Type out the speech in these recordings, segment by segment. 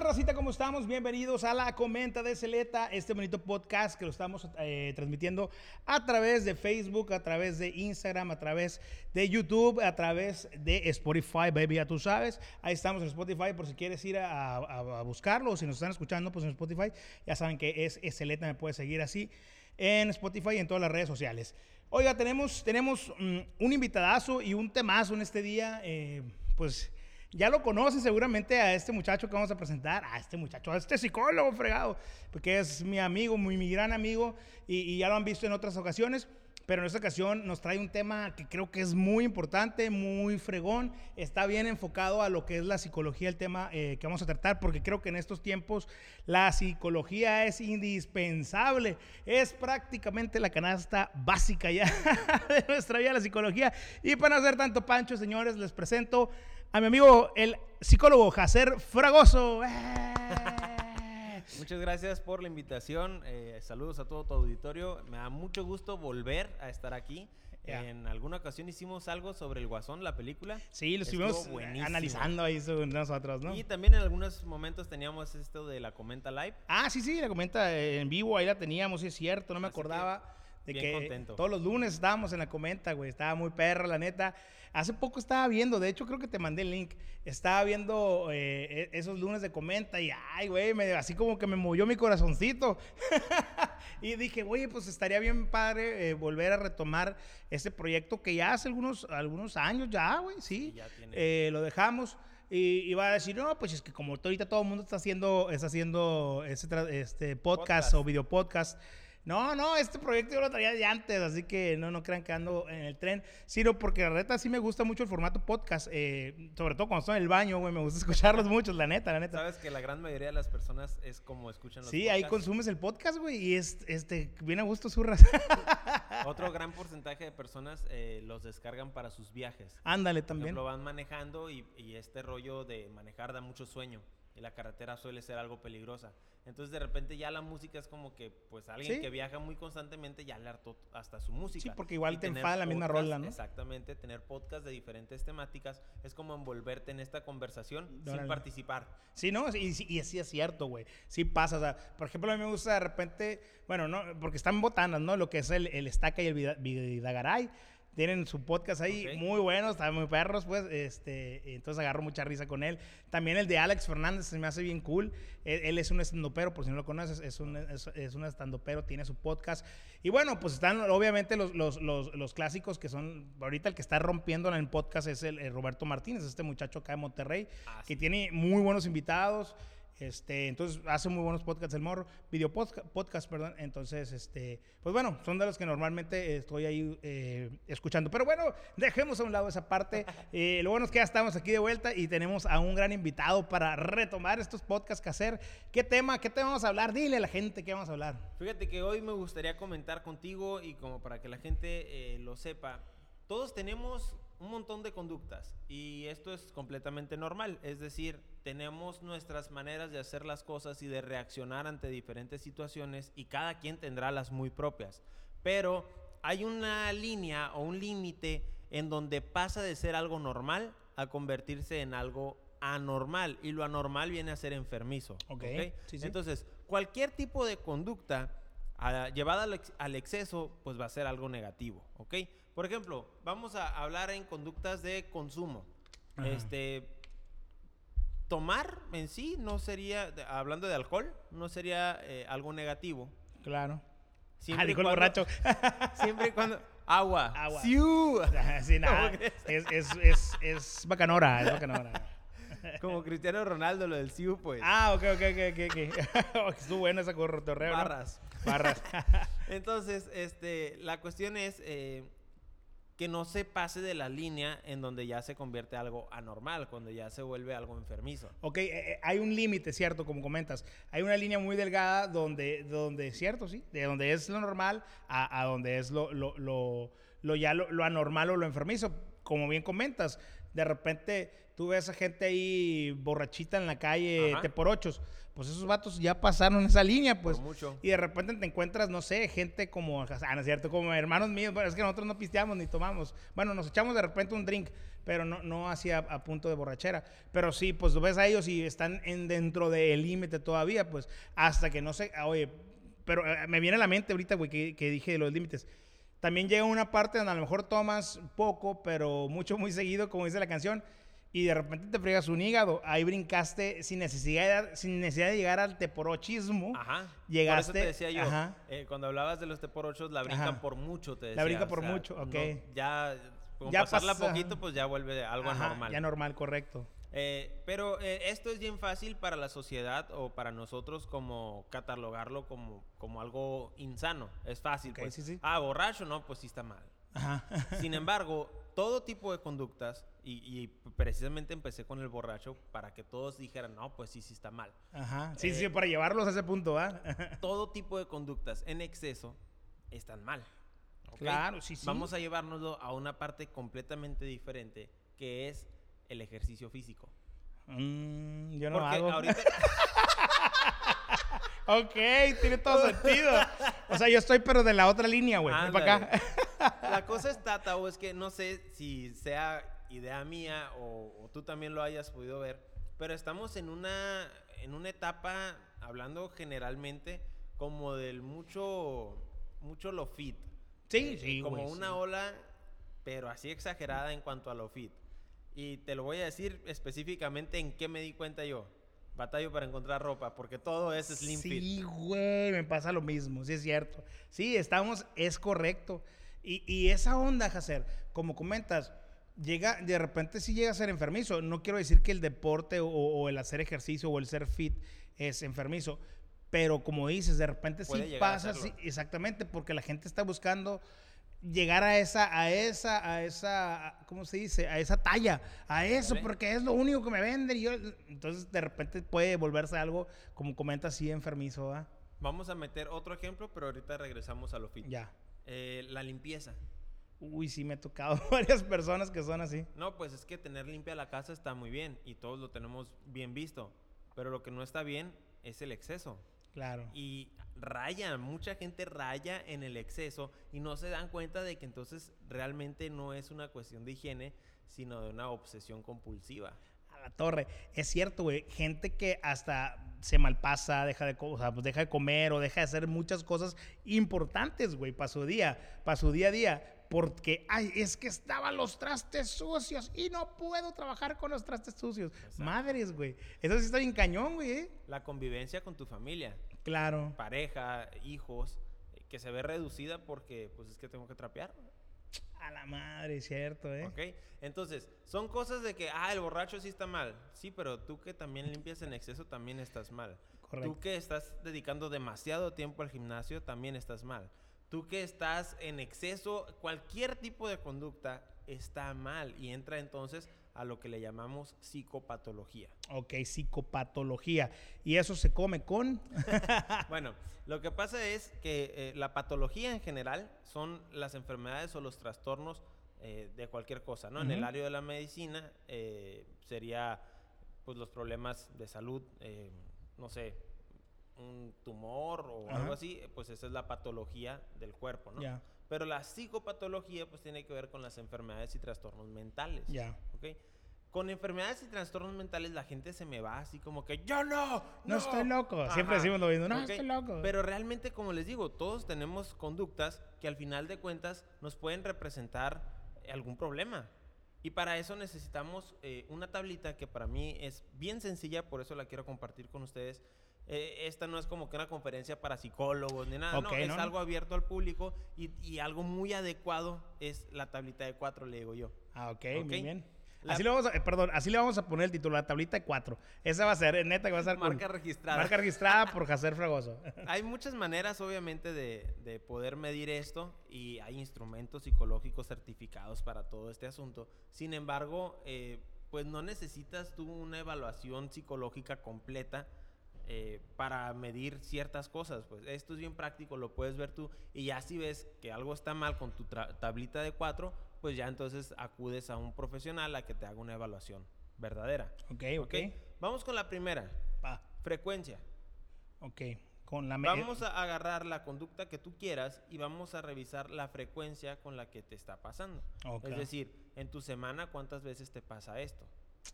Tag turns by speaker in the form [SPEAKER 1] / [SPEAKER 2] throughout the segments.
[SPEAKER 1] tal, Racita? ¿Cómo estamos? Bienvenidos a la Comenta de Celeta, este bonito podcast que lo estamos eh, transmitiendo a través de Facebook, a través de Instagram, a través de YouTube, a través de Spotify, baby, ya tú sabes. Ahí estamos en Spotify por si quieres ir a, buscarlo o si nos están escuchando, pues en Spotify, ya saben que es, es Celeta, me puedes seguir así en Spotify y en todas las redes sociales. Oiga, tenemos, tenemos mm, un invitadazo y un temazo en este día, eh, pues... Ya lo conocen seguramente a este muchacho que vamos a presentar, a este muchacho, a este psicólogo fregado, porque es mi amigo, muy, mi gran amigo, y, ya lo han visto en otras ocasiones, pero en esta ocasión nos trae un tema que creo que es muy importante, muy fregón, está bien enfocado a lo que es la psicología, el tema eh, que vamos a tratar, porque creo que en estos tiempos la psicología es indispensable, es prácticamente la canasta básica ya de nuestra vida, la psicología. Y para no hacer tanto pancho, señores, les presento a mi amigo, el psicólogo Jacer Fragoso. ¡Eh!
[SPEAKER 2] Muchas gracias por la invitación. eh, saludos a todo tu auditorio. Me da mucho gusto volver a estar aquí. En alguna ocasión hicimos algo sobre el Guasón, la película.
[SPEAKER 1] Sí, lo estuvimos
[SPEAKER 2] buenísimo.
[SPEAKER 1] analizando ahí nosotros, ¿no?
[SPEAKER 2] Y también en algunos momentos teníamos esto de la Comenta Live.
[SPEAKER 1] Ah, sí, sí, la comenta en vivo, ahí la teníamos, sí es cierto, no me
[SPEAKER 2] Así que,
[SPEAKER 1] acordaba de
[SPEAKER 2] bien
[SPEAKER 1] que
[SPEAKER 2] contento.
[SPEAKER 1] todos los lunes estábamos en la comenta, güey, estaba muy perra, la neta. Hace poco estaba viendo, de hecho creo que te mandé el link, estaba viendo eh, e- esos lunes de comenta y, ay, güey, así como que me movió mi corazoncito. y dije, güey, pues estaría bien padre eh, volver a retomar este proyecto que ya hace algunos, algunos años ya, güey, sí.
[SPEAKER 2] Sí, ya tiene.
[SPEAKER 1] Eh, lo dejamos. Y iba a decir, no, pues es que como ahorita todo el mundo está haciendo, está haciendo este podcast,
[SPEAKER 2] Podcast.
[SPEAKER 1] o video podcast. No, no, este proyecto yo lo traía de antes, así que no, no crean que ando en el tren, sino porque la neta sí me gusta mucho el formato podcast, eh, sobre todo cuando estoy en el baño, güey, me gusta escucharlos mucho, la neta, la neta.
[SPEAKER 2] Sabes que la gran mayoría de las personas es como escuchan los
[SPEAKER 1] Sí, ahí consumes el podcast, güey, y es, este, viene a gusto zurras.
[SPEAKER 2] Otro gran porcentaje de personas eh, los descargan para sus viajes.
[SPEAKER 1] Ándale también.
[SPEAKER 2] ejemplo, van manejando y, y este rollo de manejar da mucho sueño. Y la carretera suele ser algo peligrosa. Entonces, de repente, ya la música es como que, pues, alguien
[SPEAKER 1] Sí.
[SPEAKER 2] que viaja muy constantemente ya le hartó hasta su música.
[SPEAKER 1] Sí, porque igual
[SPEAKER 2] Y
[SPEAKER 1] te enfada la misma rola, ¿no?
[SPEAKER 2] Exactamente, tener podcast de diferentes temáticas es como envolverte en esta conversación sin participar.
[SPEAKER 1] Sí, no, y, sí- y sí es cierto, güey. Sí pasa, o sea, por ejemplo, a mí me gusta de repente, bueno, no, porque están botanas, ¿no? Lo que es el, el Estaca y el Vida- Vidagaray. Tienen su podcast ahí,
[SPEAKER 2] Ok.
[SPEAKER 1] muy buenos, están muy perros, pues, este, entonces agarro mucha risa con él. También el de Alex Fernández se me hace bien cool. Él, él es un estandopero, por si no lo conoces, es un, es, es un estandopero, tiene su podcast. Y bueno, pues están obviamente los, los, los, los clásicos que son, ahorita el que está rompiendo en el podcast es el, el Roberto Martínez, este muchacho acá de Monterrey,
[SPEAKER 2] Ah,
[SPEAKER 1] que
[SPEAKER 2] sí.
[SPEAKER 1] tiene muy buenos invitados. Este, entonces hace muy buenos podcasts el morro, video podcast, podcast, perdón. Entonces, este, pues bueno, son de los que normalmente estoy ahí eh, escuchando. Pero bueno, dejemos a un lado esa parte. Eh, lo bueno es que ya estamos aquí de vuelta y tenemos a un gran invitado para retomar estos podcasts que hacer. ¿Qué tema? ¿Qué tema vamos a hablar? Dile a la gente qué vamos a hablar.
[SPEAKER 2] Fíjate que hoy me gustaría comentar contigo y como para que la gente eh, lo sepa, todos tenemos un montón de conductas y esto es completamente normal, es decir, tenemos nuestras maneras de hacer las cosas y de reaccionar ante diferentes situaciones y cada quien tendrá las muy propias, pero hay una línea o un límite en donde pasa de ser algo normal a convertirse en algo anormal y lo anormal viene a ser enfermizo.
[SPEAKER 1] Ok,
[SPEAKER 2] ¿ok?
[SPEAKER 1] sí, sí.
[SPEAKER 2] Entonces, cualquier tipo de conducta a- llevada al, ex- al exceso, pues va a ser algo negativo, ¿ok? Por ejemplo, vamos a hablar en conductas de consumo.
[SPEAKER 1] Ajá.
[SPEAKER 2] Este, tomar en sí no sería, hablando de alcohol, no sería eh, algo negativo.
[SPEAKER 1] Claro.
[SPEAKER 2] Siempre
[SPEAKER 1] el
[SPEAKER 2] cuando-
[SPEAKER 1] borracho.
[SPEAKER 2] Siempre y cuando... Agua.
[SPEAKER 1] Agua.
[SPEAKER 2] ¡Siu!
[SPEAKER 1] sí, nada.
[SPEAKER 2] ¿Cómo crees?
[SPEAKER 1] Es, es, es, es bacanora, es bacanora.
[SPEAKER 2] Como Cristiano Ronaldo, lo del Siu, pues.
[SPEAKER 1] Ah, ok, ok, ok, ok. Estuvo bueno ese corretorreo, ¿no?
[SPEAKER 2] Barras.
[SPEAKER 1] Barras.
[SPEAKER 2] Entonces, este, la cuestión es eh, que no se pase de la línea en donde ya se convierte algo anormal, cuando ya se vuelve algo enfermizo.
[SPEAKER 1] Ok, eh, eh, hay un límite, ¿cierto? Como comentas. Hay una línea muy delgada donde, donde cierto, sí, de donde es lo normal a, a donde es lo, lo, lo, lo ya lo, lo anormal o lo enfermizo. Como bien comentas, de repente tú ves a gente ahí borrachita en la calle,
[SPEAKER 2] Ajá.
[SPEAKER 1] te por ochos. Pues esos vatos ya pasaron esa línea, pues.
[SPEAKER 2] Por mucho.
[SPEAKER 1] Y de repente te encuentras, no sé, gente como, ah, no es cierto, como hermanos míos. Bueno, es que nosotros no pisteamos ni tomamos. Bueno, nos echamos de repente un drink. pero no, no hacia a punto de borrachera. Pero sí, pues ves a ellos y están en, dentro del límite todavía, pues hasta que no sé, oye, pero eh, me viene a la mente ahorita, güey, que, que dije los límites. También llega una parte donde a lo mejor tomas poco, pero mucho, muy seguido, como dice la canción, y de repente te fregas un hígado. Ahí brincaste sin necesidad, de, sin necesidad de llegar al teporochismo.
[SPEAKER 2] Ajá.
[SPEAKER 1] Llegaste.
[SPEAKER 2] Por eso te decía yo,
[SPEAKER 1] Ajá.
[SPEAKER 2] eh, cuando hablabas de los teporochos, la brincan
[SPEAKER 1] Ajá.
[SPEAKER 2] por mucho, te decía.
[SPEAKER 1] La brinca
[SPEAKER 2] o
[SPEAKER 1] por
[SPEAKER 2] sea,
[SPEAKER 1] mucho, ok.
[SPEAKER 2] no, ya, con
[SPEAKER 1] Ya
[SPEAKER 2] pasarla
[SPEAKER 1] pasa-
[SPEAKER 2] poquito, pues ya vuelve algo
[SPEAKER 1] Ajá,
[SPEAKER 2] normal.
[SPEAKER 1] Ya normal, correcto.
[SPEAKER 2] Eh, pero eh, esto es bien fácil para la sociedad o para nosotros como catalogarlo como, como algo insano. Es fácil. Pues.
[SPEAKER 1] sí, sí.
[SPEAKER 2] Ah, borracho, no, pues sí está mal.
[SPEAKER 1] Ajá.
[SPEAKER 2] Sin embargo, todo tipo de conductas, y, y precisamente empecé con el borracho para que todos dijeran, no, pues sí, sí está mal.
[SPEAKER 1] Ajá. Sí,
[SPEAKER 2] Eh,
[SPEAKER 1] sí, para llevarlos a ese punto, ¿va?
[SPEAKER 2] Todo tipo de conductas en exceso están mal.
[SPEAKER 1] Claro, sí, sí.
[SPEAKER 2] Vamos a llevárnoslo a una parte completamente diferente, que es el ejercicio físico.
[SPEAKER 1] Mm, yo no
[SPEAKER 2] Porque
[SPEAKER 1] hago.
[SPEAKER 2] ahorita...
[SPEAKER 1] Ok, tiene todo sentido. O sea, yo estoy, pero de la otra línea, güey. Ven para acá.
[SPEAKER 2] La cosa está, Tao, es que no sé si sea idea mía o, o tú también lo hayas podido ver, pero estamos en una, en una etapa, hablando generalmente, como del mucho, mucho lo fit.
[SPEAKER 1] Sí,
[SPEAKER 2] Eh,
[SPEAKER 1] sí,
[SPEAKER 2] Como
[SPEAKER 1] güey,
[SPEAKER 2] una
[SPEAKER 1] sí.
[SPEAKER 2] ola, pero así exagerada en cuanto a lo fit. Y te lo voy a decir específicamente en qué me di cuenta yo. Batallo para encontrar ropa, porque todo es slim fit.
[SPEAKER 1] Sí, güey, me pasa lo mismo, sí es cierto. Sí, estamos, es correcto. Y, y esa onda, Hacer, como comentas, llega, de repente sí llega a ser enfermizo. No quiero decir que el deporte o, o el hacer ejercicio o el ser fit es enfermizo, pero como dices, de repente
[SPEAKER 2] Puede
[SPEAKER 1] sí pasa, sí, exactamente, porque la gente está buscando llegar a esa, a esa, a esa, ¿cómo se dice? A esa talla, a eso,
[SPEAKER 2] Vale.
[SPEAKER 1] porque es lo único que me venden. Y yo, entonces, de repente puede volverse algo, como comentas, así enfermizo, ¿va?
[SPEAKER 2] Vamos a meter otro ejemplo, pero ahorita regresamos a lo fit.
[SPEAKER 1] Ya.
[SPEAKER 2] Eh, la limpieza.
[SPEAKER 1] Uy, sí me he tocado varias personas que son así.
[SPEAKER 2] No, pues es que tener limpia la casa está muy bien y todos lo tenemos bien visto. Pero lo que no está bien es el exceso.
[SPEAKER 1] Claro.
[SPEAKER 2] Y raya, mucha gente raya en el exceso y no se dan cuenta de que entonces realmente no es una cuestión de higiene, sino de una obsesión compulsiva.
[SPEAKER 1] A la torre. Es cierto, güey. Gente que hasta se malpasa, deja de, o sea, pues deja de comer o deja de hacer muchas cosas importantes, güey, para su día, para su día a día. Porque, ay, es que estaban los trastes sucios y no puedo trabajar con los trastes sucios. Madres, güey. Eso sí está bien cañón, güey. ¿eh?
[SPEAKER 2] La convivencia con tu familia,
[SPEAKER 1] Claro.
[SPEAKER 2] pareja, hijos, eh, que se ve reducida porque pues es que tengo que trapear.
[SPEAKER 1] A la madre, cierto, ¿eh?
[SPEAKER 2] ¿Ok? Entonces, son cosas de que, ah, el borracho sí está mal. Sí, pero tú que también limpias en exceso también estás mal.
[SPEAKER 1] Correcto.
[SPEAKER 2] Tú que estás dedicando demasiado tiempo al gimnasio también estás mal. Tú que estás en exceso, cualquier tipo de conducta está mal y entra entonces a lo que le llamamos psicopatología.
[SPEAKER 1] Ok, psicopatología. Y eso se come con.
[SPEAKER 2] Bueno, lo que pasa es que eh, la patología en general son las enfermedades o los trastornos eh, de cualquier cosa, ¿no? En el área de la medicina eh, sería pues los problemas de salud, eh, no sé, un tumor o
[SPEAKER 1] Ajá.
[SPEAKER 2] algo así, pues esa es la patología del cuerpo, ¿no?
[SPEAKER 1] Ya.
[SPEAKER 2] Pero la psicopatología pues tiene que ver con las enfermedades y trastornos mentales.
[SPEAKER 1] Ya.
[SPEAKER 2] ¿ok? Con enfermedades y trastornos mentales la gente se me va así como que yo no,
[SPEAKER 1] No estoy loco. Siempre
[SPEAKER 2] Ajá.
[SPEAKER 1] decimos lo mismo. No,
[SPEAKER 2] Ok,
[SPEAKER 1] estoy loco.
[SPEAKER 2] Pero realmente, como les digo, todos tenemos conductas que al final de cuentas nos pueden representar algún problema. Y para eso necesitamos eh, una tablita que para mí es bien sencilla, por eso la quiero compartir con ustedes. Eh, esta no es como que una conferencia para psicólogos ni nada, no, es algo abierto al público y, y algo muy adecuado es la tablita de cuatro, le digo yo.
[SPEAKER 1] Ah, ok,
[SPEAKER 2] Ok.
[SPEAKER 1] muy bien.
[SPEAKER 2] La-
[SPEAKER 1] Así le vamos a, eh, perdón, así le vamos a poner el título, la tablita de cuatro. Esa va a ser, eh, neta, que va a ser con-
[SPEAKER 2] Marca registrada.
[SPEAKER 1] marca registrada por Jacer Fragoso.
[SPEAKER 2] Hay muchas maneras, obviamente, de, de poder medir esto y hay instrumentos psicológicos certificados para todo este asunto. Sin embargo, eh, pues no necesitas tú una evaluación psicológica completa eh, para medir ciertas cosas. Pues esto es bien práctico, lo puedes ver tú y ya si ves que algo está mal con tu tablita de cuatro, pues ya entonces acudes a un profesional a que te haga una evaluación verdadera.
[SPEAKER 1] ok, ok.
[SPEAKER 2] ¿ok? Vamos con la primera,
[SPEAKER 1] Va,
[SPEAKER 2] frecuencia.
[SPEAKER 1] ok. con la me-
[SPEAKER 2] Vamos a agarrar la conducta que tú quieras y vamos a revisar la frecuencia con la que te está pasando.
[SPEAKER 1] Ok.
[SPEAKER 2] Es decir, en tu semana, ¿cuántas veces te pasa esto?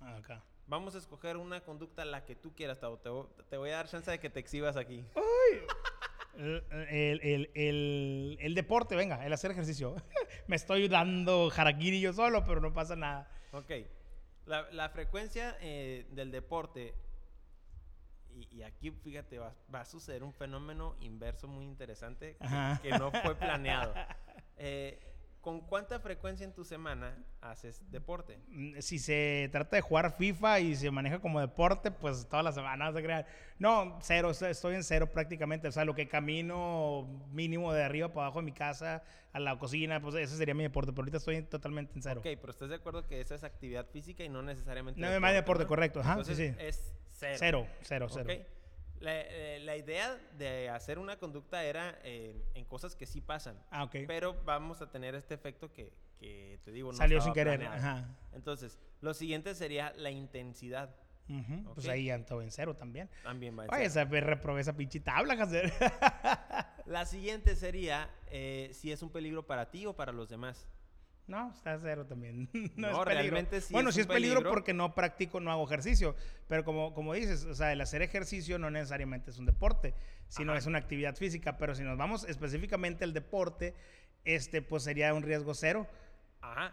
[SPEAKER 1] Acá.
[SPEAKER 2] Vamos a escoger una conducta la que tú quieras, Tavo. Te, vo- te voy a dar chance de que te exhibas aquí.
[SPEAKER 1] El, el- el- el- el deporte, venga, el hacer ejercicio. Me estoy dando harakiri yo solo, pero no pasa nada.
[SPEAKER 2] Ok. La, la frecuencia eh, del deporte, y, y aquí fíjate, va, va a suceder un fenómeno inverso muy interesante que no fue planeado. Eh, ¿Con cuánta frecuencia en tu semana haces deporte?
[SPEAKER 1] Mm, Si se trata de jugar FIFA y se maneja como deporte, pues todas las semanas de crear. No, cero, estoy- en cero prácticamente. O sea, lo que camino mínimo de arriba para abajo de mi casa a la cocina, pues ese sería mi deporte. Pero ahorita estoy totalmente en cero.
[SPEAKER 2] Ok, pero ¿estás de acuerdo que esa es actividad física y no necesariamente
[SPEAKER 1] No, más deporte,
[SPEAKER 2] ¿no?
[SPEAKER 1] correcto. Ajá, sí,
[SPEAKER 2] Entonces,
[SPEAKER 1] sí.
[SPEAKER 2] es cero.
[SPEAKER 1] Cero, cero, cero.
[SPEAKER 2] Ok. La, eh, la idea de hacer una conducta era eh, en cosas que sí pasan.
[SPEAKER 1] Ah, ok.
[SPEAKER 2] Pero vamos a tener este efecto que, que te digo, no
[SPEAKER 1] Salió sin querer. Ajá.
[SPEAKER 2] Entonces, lo siguiente sería la intensidad.
[SPEAKER 1] Pues ahí ya en cero también.
[SPEAKER 2] También va a
[SPEAKER 1] Oye, esa reprobé esa pinche tabla, Hacer.
[SPEAKER 2] La siguiente sería eh, si es un peligro para ti o para los demás.
[SPEAKER 1] No, está cero también. no,
[SPEAKER 2] No,
[SPEAKER 1] es peligro.
[SPEAKER 2] realmente sí
[SPEAKER 1] Bueno,
[SPEAKER 2] es
[SPEAKER 1] sí es peligro,
[SPEAKER 2] peligro.
[SPEAKER 1] porque no practico, no hago ejercicio. Pero como, como dices, o sea, el hacer ejercicio no necesariamente es un deporte, sino
[SPEAKER 2] Ajá.
[SPEAKER 1] es una actividad física. Pero si nos vamos específicamente al deporte, este pues sería un riesgo cero.
[SPEAKER 2] Ajá.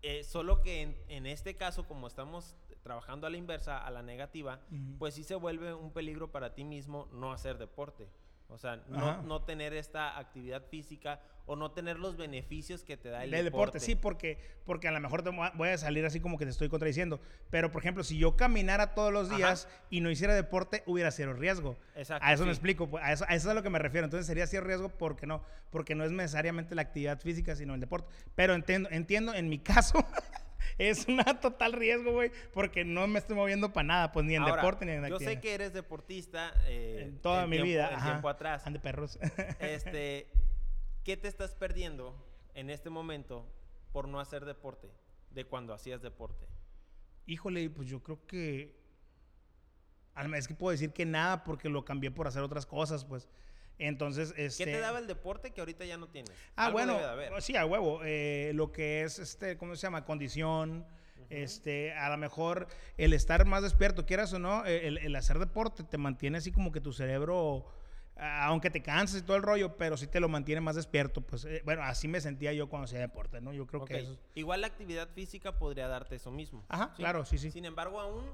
[SPEAKER 2] Eh, solo que en, en este caso, como estamos trabajando a la inversa, a la negativa, pues sí se vuelve un peligro para ti mismo no hacer deporte. O sea, no, no tener esta actividad física o no tener los beneficios que te da el
[SPEAKER 1] deporte,
[SPEAKER 2] deporte.
[SPEAKER 1] sí, porque, porque a lo mejor te voy a- salir así como que te estoy contradiciendo. Pero, por ejemplo, si yo caminara todos los
[SPEAKER 2] Ajá.
[SPEAKER 1] días y no hiciera deporte, hubiera cero riesgo.
[SPEAKER 2] Exacto,
[SPEAKER 1] A eso me
[SPEAKER 2] sí.
[SPEAKER 1] explico, pues, a eso, a eso es a lo que me refiero. Entonces sería cero riesgo porque no, porque no es necesariamente la actividad física, sino el deporte. Pero entiendo, entiendo en mi caso, es una total riesgo, güey, porque no me estoy moviendo para nada, pues ni en
[SPEAKER 2] Ahora,
[SPEAKER 1] deporte ni en
[SPEAKER 2] Yo
[SPEAKER 1] actividad.
[SPEAKER 2] sé que eres deportista. eh,
[SPEAKER 1] en toda mi
[SPEAKER 2] tiempo-
[SPEAKER 1] vida, ajá.
[SPEAKER 2] tiempo atrás.
[SPEAKER 1] Ande perros.
[SPEAKER 2] Este, ¿Qué te estás perdiendo en este momento por no hacer deporte de cuando hacías deporte?
[SPEAKER 1] Híjole, pues yo creo que. Es que puedo decir que nada porque lo cambié por hacer otras cosas, pues. Entonces, este.
[SPEAKER 2] ¿Qué te daba el deporte que ahorita ya no tienes?
[SPEAKER 1] Ah,
[SPEAKER 2] Algo
[SPEAKER 1] bueno,
[SPEAKER 2] de haber.
[SPEAKER 1] sí, a huevo. eh, lo que es, este, ¿cómo se llama? Condición. Este, a lo mejor el estar más despierto, quieras o no, eh, el, el hacer deporte te mantiene así como que tu cerebro, aunque te canses y todo el rollo, pero sí te lo mantiene más despierto. Pues, eh, bueno, así me sentía yo cuando hacía deporte, ¿no? Yo creo
[SPEAKER 2] Ok,
[SPEAKER 1] que eso.
[SPEAKER 2] Igual la actividad física podría darte eso mismo.
[SPEAKER 1] Ajá, claro, sí, sí.
[SPEAKER 2] Sin embargo, aún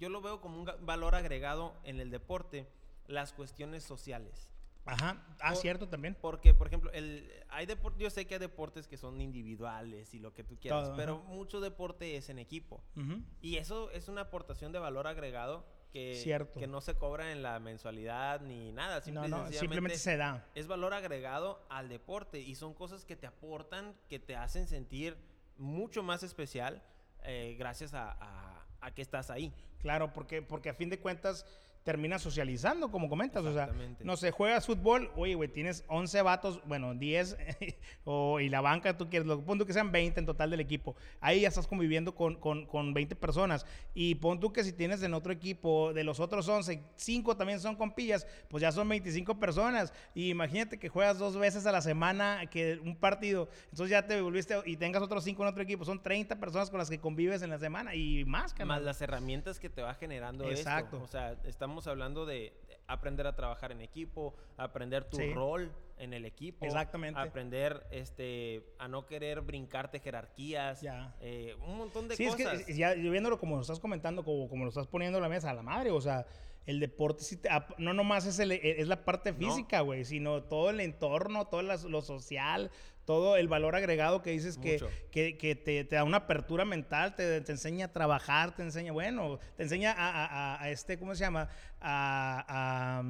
[SPEAKER 2] yo lo veo como un valor agregado en el deporte, las cuestiones sociales.
[SPEAKER 1] Ajá, ah, cierto también.
[SPEAKER 2] Porque, por ejemplo, el, hay depor- yo sé que hay deportes que son individuales y lo que tú quieras,
[SPEAKER 1] Todo,
[SPEAKER 2] pero
[SPEAKER 1] ajá.
[SPEAKER 2] mucho deporte es en equipo.
[SPEAKER 1] Ujú.
[SPEAKER 2] Y eso es una aportación de valor agregado que,
[SPEAKER 1] Cierto.
[SPEAKER 2] que no se cobra en la mensualidad ni nada. Simple
[SPEAKER 1] No, no, simplemente se da.
[SPEAKER 2] es valor agregado al deporte y son cosas que te aportan, que te hacen sentir mucho más especial eh, gracias a, a- a que estás ahí.
[SPEAKER 1] Claro, porque, porque a fin de cuentas terminas socializando, como comentas. O sea, no sé, juegas fútbol, oye, güey, tienes 11 vatos, bueno, 10, o, y la banca, tú quieres, lo pon tú que sean 20 en total del equipo. Ahí ya estás conviviendo con, con, con 20 personas. Y pon tú que si tienes en otro equipo, de los otros 11, 5 también son compillas, pues ya son 25 personas. Y imagínate que juegas dos veces a la semana, que un partido, entonces ya te volviste y tengas otros 5 en otro equipo. Son 30 personas con las que convives en la semana y más,
[SPEAKER 2] Más las herramientas que te va generando
[SPEAKER 1] Exacto.
[SPEAKER 2] esto. O sea, estamos hablando de aprender a trabajar en equipo, aprender tu
[SPEAKER 1] Sí.
[SPEAKER 2] rol en el equipo.
[SPEAKER 1] Exactamente.
[SPEAKER 2] Aprender este, a no querer brincarte jerarquías.
[SPEAKER 1] Ya.
[SPEAKER 2] eh, un montón de
[SPEAKER 1] Sí,
[SPEAKER 2] cosas.
[SPEAKER 1] es que ya viéndolo como lo estás comentando, como, como lo estás poniendo en la mesa, a la madre, o sea, el deporte sí te ap- no nomás es, el- es la parte física, güey, sino todo el entorno, todo lo social, todo el valor agregado que dices que, que, que te, te da una apertura mental, te, te enseña a trabajar, te enseña, bueno, te enseña a, a- a- a este, ¿cómo se llama? A,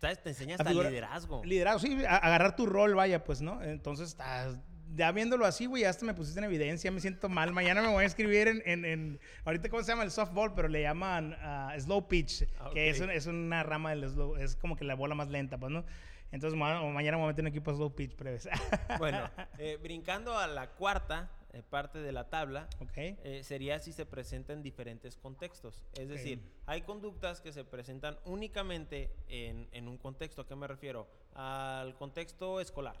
[SPEAKER 2] ¿Sabes? Te enseña hasta liderazgo.
[SPEAKER 1] Liderazgo, sí, a- agarrar tu rol, vaya, pues, ¿no? Entonces, estás- ya viéndolo así, güey, hasta me pusiste en evidencia, me siento mal. Mañana me voy a escribir en, en, en- ahorita, ¿cómo se llama? El softball, pero le llaman ah, slow pitch,
[SPEAKER 2] Ah,
[SPEAKER 1] que es, un- es una rama del slow, es como que la bola más lenta, pues, ¿no? Entonces, ma- mañana me voy a meter en un equipo slow pitch, breves.
[SPEAKER 2] Bueno, eh, brincando a la cuarta, eh, parte de la tabla
[SPEAKER 1] Ok.
[SPEAKER 2] eh, sería si se presenta en diferentes contextos. Es decir, hay conductas que se presentan únicamente en, en un contexto. ¿A qué me refiero? Al contexto escolar.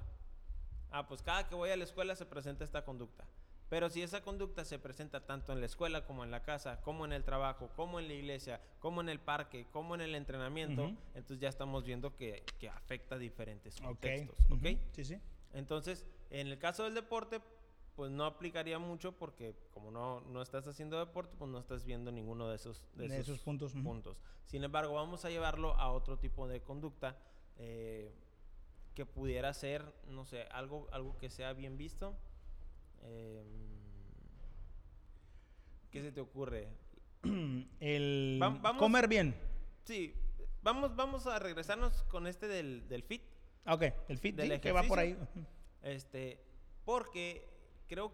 [SPEAKER 2] Ah, pues cada que voy a la escuela se presenta esta conducta. Pero si esa conducta se presenta tanto en la escuela como en la casa, como en el trabajo, como en la iglesia, como en el parque, como en el entrenamiento, entonces ya estamos viendo que, que afecta a diferentes contextos. ¿ok?
[SPEAKER 1] Sí, sí.
[SPEAKER 2] Entonces, en el caso del deporte, pues no aplicaría mucho porque como no, no estás haciendo deporte, pues no estás viendo ninguno de esos, de
[SPEAKER 1] De
[SPEAKER 2] esos
[SPEAKER 1] esos puntos,
[SPEAKER 2] puntos. Sin embargo, vamos a llevarlo a otro tipo de conducta eh, que pudiera ser, no sé, algo, algo que sea bien visto. Eh, ¿Qué se te ocurre?
[SPEAKER 1] El
[SPEAKER 2] vamos-
[SPEAKER 1] comer bien.
[SPEAKER 2] Sí, vamos, vamos a regresarnos con este del, del fit.
[SPEAKER 1] Ah, Ok, el fit
[SPEAKER 2] Del
[SPEAKER 1] sí, que va por ahí.
[SPEAKER 2] Este, porque creo,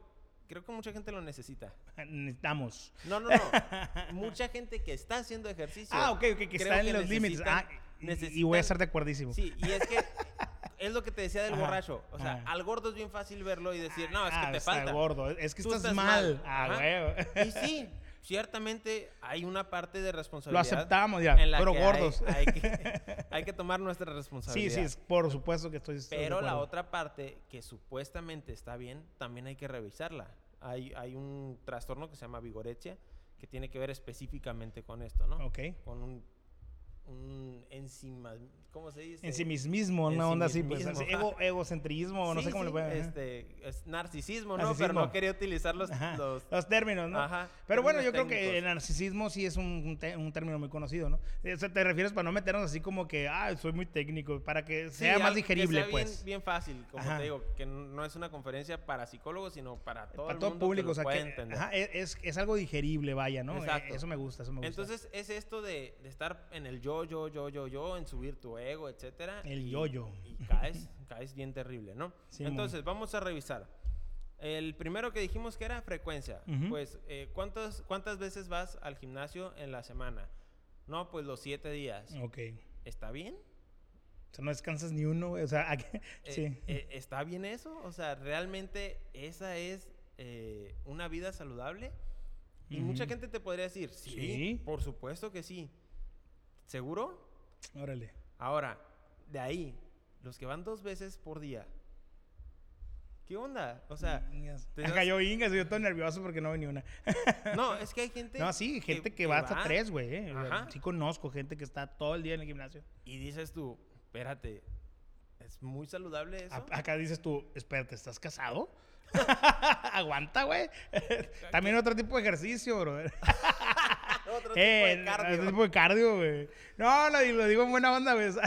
[SPEAKER 2] creo que mucha gente lo necesita.
[SPEAKER 1] Necesitamos.
[SPEAKER 2] No, no, no. mucha gente que está haciendo ejercicio.
[SPEAKER 1] Ah, ok, ok, que está en los límites. Ah, y- voy a estar de acuerdísimo.
[SPEAKER 2] Sí, y es que es lo que te decía del
[SPEAKER 1] Ajá,
[SPEAKER 2] borracho. O sea,
[SPEAKER 1] ajá.
[SPEAKER 2] al gordo es bien fácil verlo y decir, no, es
[SPEAKER 1] Ah,
[SPEAKER 2] que te
[SPEAKER 1] está
[SPEAKER 2] falta.
[SPEAKER 1] gordo. Es que estás, mal. Ah, huevo.
[SPEAKER 2] Y sí, ciertamente hay una parte de
[SPEAKER 1] Lo
[SPEAKER 2] responsabilidad.
[SPEAKER 1] aceptamos ya,
[SPEAKER 2] en la
[SPEAKER 1] pero
[SPEAKER 2] que hay-
[SPEAKER 1] gordos.
[SPEAKER 2] Hay, que, hay que tomar nuestra
[SPEAKER 1] Sí,
[SPEAKER 2] responsabilidad.
[SPEAKER 1] sí, es- por supuesto que estoy.
[SPEAKER 2] Pero la otra parte que supuestamente está bien, también hay que revisarla. Hay, hay un trastorno que se llama vigorexia que tiene que ver específicamente con esto, ¿no?
[SPEAKER 1] Ok.
[SPEAKER 2] Con un, un enzima, ¿cómo se dice?
[SPEAKER 1] En sí mismo, una onda así, pues. Así, ego, egocentrismo, no
[SPEAKER 2] Sí,
[SPEAKER 1] sé cómo
[SPEAKER 2] sí,
[SPEAKER 1] le pueden.
[SPEAKER 2] este, es narcisismo, ¿no?
[SPEAKER 1] Narcisismo.
[SPEAKER 2] Pero no quería utilizar los, los-
[SPEAKER 1] Los términos, ¿no?
[SPEAKER 2] Ajá,
[SPEAKER 1] Pero bueno, yo
[SPEAKER 2] términos
[SPEAKER 1] creo que
[SPEAKER 2] técnicos.
[SPEAKER 1] el narcisismo sí es un, un término muy conocido, ¿no? O sea, te refieres para no meternos así como que, ah, soy muy técnico, para que
[SPEAKER 2] Sí,
[SPEAKER 1] sea más
[SPEAKER 2] algo que
[SPEAKER 1] digerible,
[SPEAKER 2] sea
[SPEAKER 1] pues.
[SPEAKER 2] Bien, bien fácil, como
[SPEAKER 1] Ajá.
[SPEAKER 2] te digo, que no es una conferencia para psicólogos, sino para todo
[SPEAKER 1] para
[SPEAKER 2] el
[SPEAKER 1] todo
[SPEAKER 2] mundo
[SPEAKER 1] público,
[SPEAKER 2] que
[SPEAKER 1] o sea,
[SPEAKER 2] pueda
[SPEAKER 1] que
[SPEAKER 2] entender.
[SPEAKER 1] ajá, es, es- algo digerible, vaya, ¿no?
[SPEAKER 2] Exacto.
[SPEAKER 1] Eso me gusta, eso me gusta.
[SPEAKER 2] Entonces es esto de, de estar en el yo, yo, yo, yo, yo, en subir tu ego, etcétera.
[SPEAKER 1] El
[SPEAKER 2] y-
[SPEAKER 1] yo-yo.
[SPEAKER 2] Y caes, caes bien terrible, ¿no?
[SPEAKER 1] Sí,
[SPEAKER 2] Entonces vamos a revisar. El primero que dijimos que era frecuencia. Pues, eh, ¿cuántas, ¿cuántas veces vas al gimnasio en la semana? No, pues los siete días.
[SPEAKER 1] ok.
[SPEAKER 2] ¿Está bien?
[SPEAKER 1] O sea, no descansas ni uno, o sea,
[SPEAKER 2] Eh,
[SPEAKER 1] sí.
[SPEAKER 2] eh, ¿Está bien eso? O sea, ¿realmente esa es eh, una vida saludable? Y mucha gente te podría decir, sí,
[SPEAKER 1] Sí.
[SPEAKER 2] por supuesto que sí. ¿Seguro?
[SPEAKER 1] Órale.
[SPEAKER 2] Ahora, de ahí, los que van dos veces por día, ¿qué onda? O sea,
[SPEAKER 1] Ingas.
[SPEAKER 2] te das-
[SPEAKER 1] yo ingas, yo todo nervioso porque no venía una.
[SPEAKER 2] no, es que hay gente...
[SPEAKER 1] No, sí, gente que, va hasta tres, güey. eh. Sí conozco gente que está todo el día en el gimnasio.
[SPEAKER 2] Y dices tú, espérate, ¿es muy saludable eso?
[SPEAKER 1] A- acá dices tú, espérate, ¿estás casado? Aguanta, güey. También otro tipo de ejercicio, bro.
[SPEAKER 2] Otro tipo
[SPEAKER 1] Eh,
[SPEAKER 2] de cardio.
[SPEAKER 1] Otro tipo de cardio, güey. No, lo, lo digo en buena onda, güey.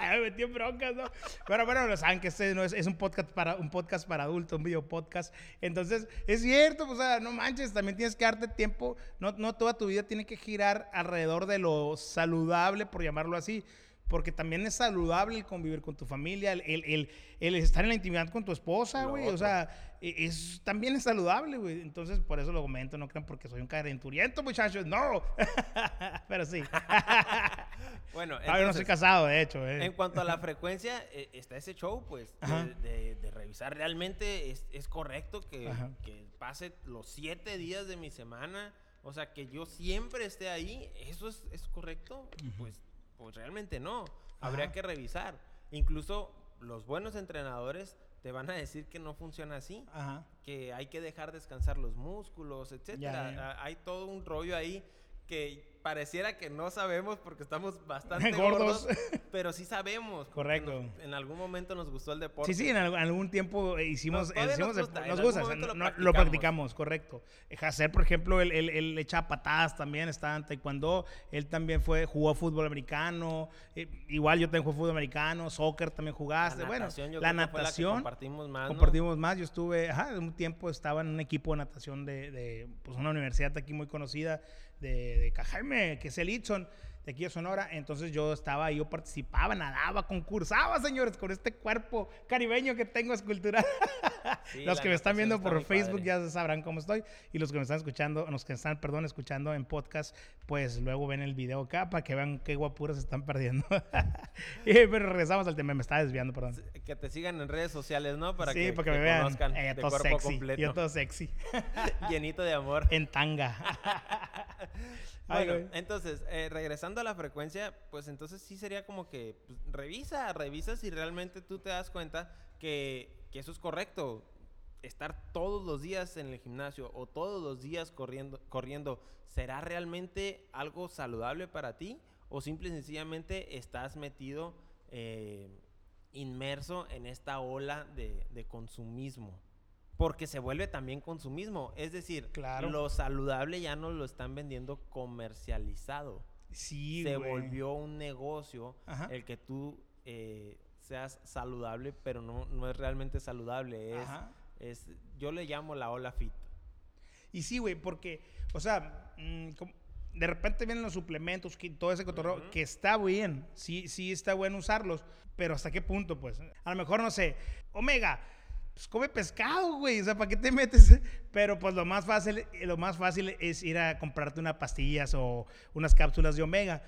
[SPEAKER 1] Me metí en broncas, ¿no? Pero bueno, lo saben que este no es, es un podcast para un podcast para adultos, un video podcast. Entonces, es cierto, pues, o sea, no manches, también tienes que darte tiempo. No, no toda tu vida tiene que girar alrededor de lo saludable, por llamarlo así. Porque también es saludable el convivir con tu familia, el, el- el- el estar en la intimidad con tu esposa, güey. O sea, e- es, también es saludable, güey. Entonces, por eso lo comento. No crean porque soy un calenturiento, muchachos. No. Pero sí.
[SPEAKER 2] Bueno,
[SPEAKER 1] Ah, yo no soy
[SPEAKER 2] entonces,
[SPEAKER 1] casado, de hecho. eh.
[SPEAKER 2] En cuanto a la frecuencia, eh, está ese show, pues, de, de- de revisar realmente es, es correcto que, que pase los siete días de mi semana, o sea, que yo siempre esté ahí, ¿eso es, es correcto? Pues, pues realmente no, habría que revisar. Incluso los buenos entrenadores te van a decir que no funciona así,
[SPEAKER 1] Ajá.
[SPEAKER 2] que hay que dejar descansar los músculos, etcétera.
[SPEAKER 1] Ya, ya.
[SPEAKER 2] Hay todo un rollo ahí que pareciera que no sabemos porque estamos bastante
[SPEAKER 1] Gordos.
[SPEAKER 2] gordos, pero sí sabemos.
[SPEAKER 1] Correcto.
[SPEAKER 2] nos- en algún momento nos gustó el deporte.
[SPEAKER 1] Sí, sí, en al- algún tiempo hicimos,
[SPEAKER 2] Nos-
[SPEAKER 1] hicimos
[SPEAKER 2] nos gusta, en
[SPEAKER 1] nos
[SPEAKER 2] algún
[SPEAKER 1] gusta, o sea,
[SPEAKER 2] momento lo
[SPEAKER 1] no- lo
[SPEAKER 2] practicamos.
[SPEAKER 1] practicamos, correcto. Hacer, por ejemplo, él, él, él echaba patadas también, estaba en taekwondo, él también fue, jugó fútbol americano, eh, igual yo también jugué fútbol americano, soccer también jugaste,
[SPEAKER 2] La
[SPEAKER 1] bueno,
[SPEAKER 2] yo
[SPEAKER 1] la natación,
[SPEAKER 2] compartimos más, ¿no?
[SPEAKER 1] compartimos más, yo estuve, ajá, un tiempo estaba en un equipo de natación de, de, pues una universidad aquí muy conocida de, de que es el Itson, de aquí de Sonora. Entonces yo estaba, yo participaba, nadaba, concursaba, señores, con este cuerpo caribeño que tengo escultural.
[SPEAKER 2] Sí,
[SPEAKER 1] los que me están viendo por Facebook
[SPEAKER 2] padre.
[SPEAKER 1] ya sabrán cómo estoy. Y los que me están escuchando, los que están, perdón, escuchando en podcast, pues luego ven el video acá para que vean qué guapuras están perdiendo. y, pero regresamos al tema, me estaba desviando, perdón.
[SPEAKER 2] Que te sigan en redes sociales, ¿no? Para
[SPEAKER 1] sí,
[SPEAKER 2] que
[SPEAKER 1] para que me vean.
[SPEAKER 2] conozcan
[SPEAKER 1] Eh, todo sexy.
[SPEAKER 2] completo.
[SPEAKER 1] Yo todo sexy.
[SPEAKER 2] Llenito de amor.
[SPEAKER 1] en tanga.
[SPEAKER 2] Bueno, entonces, eh, regresando a la frecuencia, pues entonces sí sería como que pues, revisa, revisa si realmente tú te das cuenta que, que eso es correcto. Estar todos los días en el gimnasio o todos los días corriendo, corriendo, ¿será realmente algo saludable para ti? ¿O simple y sencillamente estás metido, eh, inmerso en esta ola de, de consumismo? Porque se vuelve también consumismo. Es decir,
[SPEAKER 1] Claro.
[SPEAKER 2] lo saludable ya no lo están vendiendo comercializado.
[SPEAKER 1] Sí,
[SPEAKER 2] se volvió un negocio
[SPEAKER 1] Ajá.
[SPEAKER 2] el que tú eh, seas saludable, pero no, no es realmente saludable. Es,
[SPEAKER 1] Ajá.
[SPEAKER 2] es, yo le llamo la ola fit.
[SPEAKER 1] Y sí, güey, porque, o sea, mm, como- de repente vienen los suplementos, que- todo ese cotorreo, que está bien, sí, sí está bueno usarlos, pero ¿hasta qué punto, pues? A lo mejor, no sé, Omega, pues come pescado, güey, o sea, ¿para qué te metes? Pero pues lo más fácil, lo más fácil es ir a comprarte unas pastillas o unas cápsulas de Omega.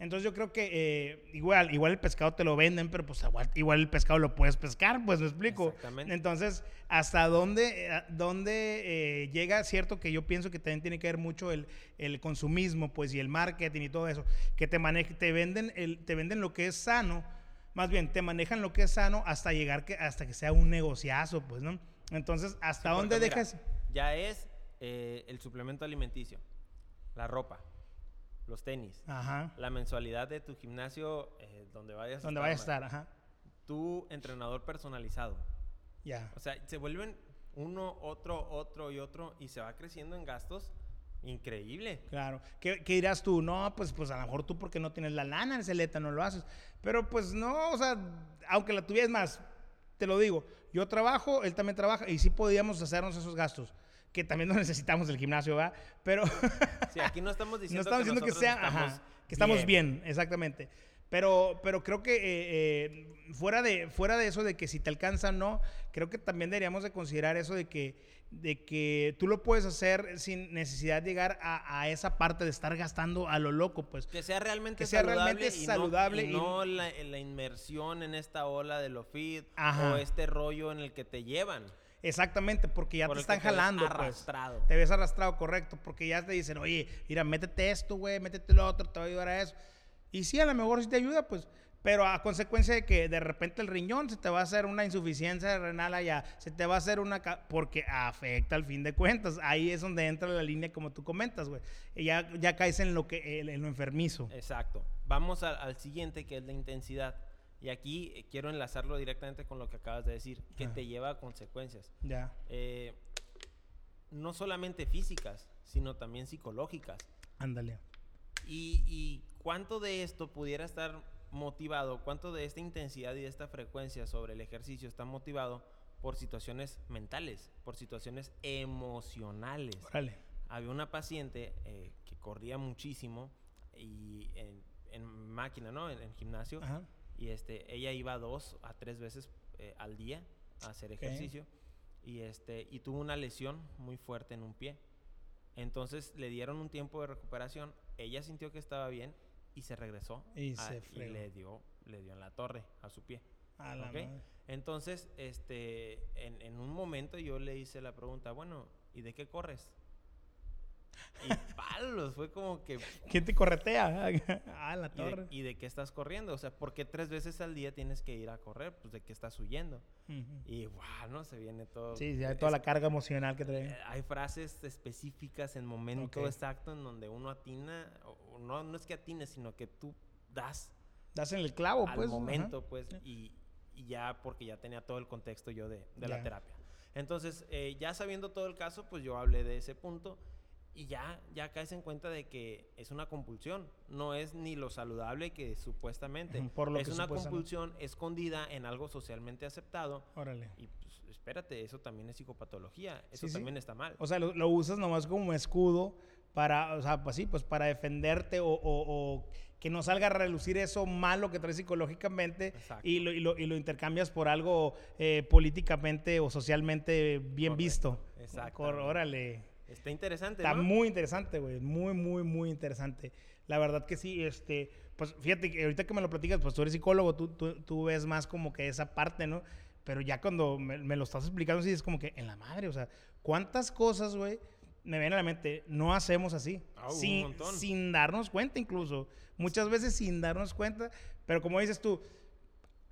[SPEAKER 1] Entonces yo creo que eh, igual, igual el pescado te lo venden, pero pues igual, igual el pescado lo puedes pescar, pues me explico.
[SPEAKER 2] Exactamente.
[SPEAKER 1] Entonces, ¿hasta dónde, eh, dónde eh, llega? Cierto que yo pienso que también tiene que ver mucho el, el consumismo, pues, y el marketing y todo eso, que te maneje, te venden, el, te venden lo que es sano, más bien, te manejan lo que es sano hasta llegar que, hasta que sea un negociazo, pues, ¿no? Entonces, ¿hasta
[SPEAKER 2] Sí,
[SPEAKER 1] dónde
[SPEAKER 2] mira,
[SPEAKER 1] dejas?
[SPEAKER 2] Ya es eh, el suplemento alimenticio, la ropa, los tenis,
[SPEAKER 1] Ajá.
[SPEAKER 2] la mensualidad de tu gimnasio eh, donde vayas
[SPEAKER 1] ¿Dónde vaya a estar? Ajá.
[SPEAKER 2] Tu entrenador personalizado.
[SPEAKER 1] Ya.
[SPEAKER 2] O sea, se vuelven uno, otro, otro y otro y se va creciendo en gastos increíble.
[SPEAKER 1] Claro. ¿Qué, qué dirás tú? No, pues, pues a lo mejor tú porque no tienes la lana en Celeta no lo haces. Pero pues no, o sea, aunque la tuvieras más, te lo digo, yo trabajo, él también trabaja y sí podíamos hacernos esos gastos, que también no necesitamos del gimnasio, ¿va? Pero
[SPEAKER 2] Sí, aquí no estamos
[SPEAKER 1] no
[SPEAKER 2] diciendo
[SPEAKER 1] estamos diciendo que sea,
[SPEAKER 2] estamos
[SPEAKER 1] ajá, que estamos bien, exactamente. Pero, pero creo que eh, eh, fuera, de, fuera de eso de que si te alcanza no, creo que también deberíamos de considerar eso de que, de que tú lo puedes hacer sin necesidad de llegar a, a esa parte de estar gastando a lo loco, pues.
[SPEAKER 2] Que sea realmente
[SPEAKER 1] Que sea
[SPEAKER 2] saludable.
[SPEAKER 1] realmente
[SPEAKER 2] y no-
[SPEAKER 1] saludable
[SPEAKER 2] y
[SPEAKER 1] y-
[SPEAKER 2] no, la, la inmersión en esta ola de lo fit
[SPEAKER 1] Ajá.
[SPEAKER 2] o este rollo en el que te llevan.
[SPEAKER 1] Exactamente, porque ya
[SPEAKER 2] por
[SPEAKER 1] te están
[SPEAKER 2] te ves
[SPEAKER 1] jalando. pues.
[SPEAKER 2] Arrastrado.
[SPEAKER 1] Te ves arrastrado, correcto, porque ya te dicen, oye, mira, métete esto, güey, métete lo otro, te va a ayudar a eso. Y sí, a lo mejor sí te ayuda, pues, pero a consecuencia de que de repente el riñón se te va a hacer una insuficiencia renal allá, se te va a hacer una... porque afecta al fin de cuentas. Ahí es donde entra la línea como tú comentas, güey. Ya, ya caes en lo, que, en lo enfermizo.
[SPEAKER 2] Exacto. Vamos al, al siguiente, que es la intensidad. Y aquí eh, quiero enlazarlo directamente con lo que acabas de decir, que te lleva a consecuencias.
[SPEAKER 1] Ya,
[SPEAKER 2] Eh, no solamente físicas, sino también psicológicas.
[SPEAKER 1] ándale.
[SPEAKER 2] Y, y cuánto de esto pudiera estar motivado, cuánto de esta intensidad y de esta frecuencia sobre el ejercicio está motivado por situaciones mentales, por situaciones emocionales. Había una paciente eh, que corría muchísimo y en, en máquina, ¿no? En, en gimnasio.
[SPEAKER 1] Ajá.
[SPEAKER 2] Y este, ella iba dos a tres veces eh, al día a hacer ejercicio. Y, este, y tuvo una lesión muy fuerte en un pie. Entonces le dieron un tiempo de recuperación. Ella sintió que estaba bien y se regresó.
[SPEAKER 1] Y
[SPEAKER 2] a-
[SPEAKER 1] se
[SPEAKER 2] y le dio, le dio en la torre a su pie.
[SPEAKER 1] A la
[SPEAKER 2] ¿ok?
[SPEAKER 1] madre.
[SPEAKER 2] Entonces, este, en, en un momento yo le hice la pregunta, bueno, ¿y de qué corres? Y palos, fue como que,
[SPEAKER 1] ¿Quién te corretea? ah, la
[SPEAKER 2] ¿y de,
[SPEAKER 1] torre.
[SPEAKER 2] y de qué estás corriendo? O sea, ¿por qué tres veces al día tienes que ir a correr? Pues de qué estás huyendo.
[SPEAKER 1] Ujú.
[SPEAKER 2] Y wow, ¿no? Se viene todo.
[SPEAKER 1] Sí, ya
[SPEAKER 2] es-
[SPEAKER 1] toda la carga emocional que
[SPEAKER 2] eh,
[SPEAKER 1] trae.
[SPEAKER 2] hay frases específicas en momento
[SPEAKER 1] Ok.
[SPEAKER 2] exacto en donde uno atina, o- no, no es que atine, sino que tú das
[SPEAKER 1] Das en el clavo,
[SPEAKER 2] al
[SPEAKER 1] pues. ajá.
[SPEAKER 2] momento, pues,
[SPEAKER 1] Sí.
[SPEAKER 2] y, y ya porque ya tenía todo el contexto yo de, de
[SPEAKER 1] Ya.
[SPEAKER 2] la terapia. Entonces, eh, ya sabiendo todo el caso, pues yo hablé de ese punto y ya, ya caes en cuenta de que es una compulsión, no es ni lo saludable que supuestamente.
[SPEAKER 1] Ujú, por lo
[SPEAKER 2] es
[SPEAKER 1] que
[SPEAKER 2] una compulsión escondida en algo socialmente aceptado
[SPEAKER 1] Órale.
[SPEAKER 2] y pues espérate, eso también es psicopatología, eso
[SPEAKER 1] Sí, sí.
[SPEAKER 2] también está mal.
[SPEAKER 1] O sea, lo, lo usas nomás como escudo para, o sea, pues sí, pues para defenderte o, o- o que no salga a relucir eso malo que traes psicológicamente
[SPEAKER 2] Exacto.
[SPEAKER 1] y lo, y, lo, y lo intercambias por algo eh, políticamente o socialmente bien
[SPEAKER 2] Correcto,
[SPEAKER 1] visto. Cor- Órale.
[SPEAKER 2] Está interesante,
[SPEAKER 1] Está
[SPEAKER 2] ¿no?
[SPEAKER 1] muy interesante, güey. Muy, muy, muy interesante. La verdad que sí, este, pues fíjate que ahorita que me lo platicas, pues tú eres psicólogo, tú, tú, tú ves más como que esa parte, ¿no? Pero ya cuando me, me lo estás explicando, sí es como que en la madre, o sea, ¿cuántas cosas, güey, me vienen a la mente, no hacemos así?
[SPEAKER 2] Un
[SPEAKER 1] sin, sin darnos cuenta incluso. Muchas veces sin darnos cuenta, pero como dices tú,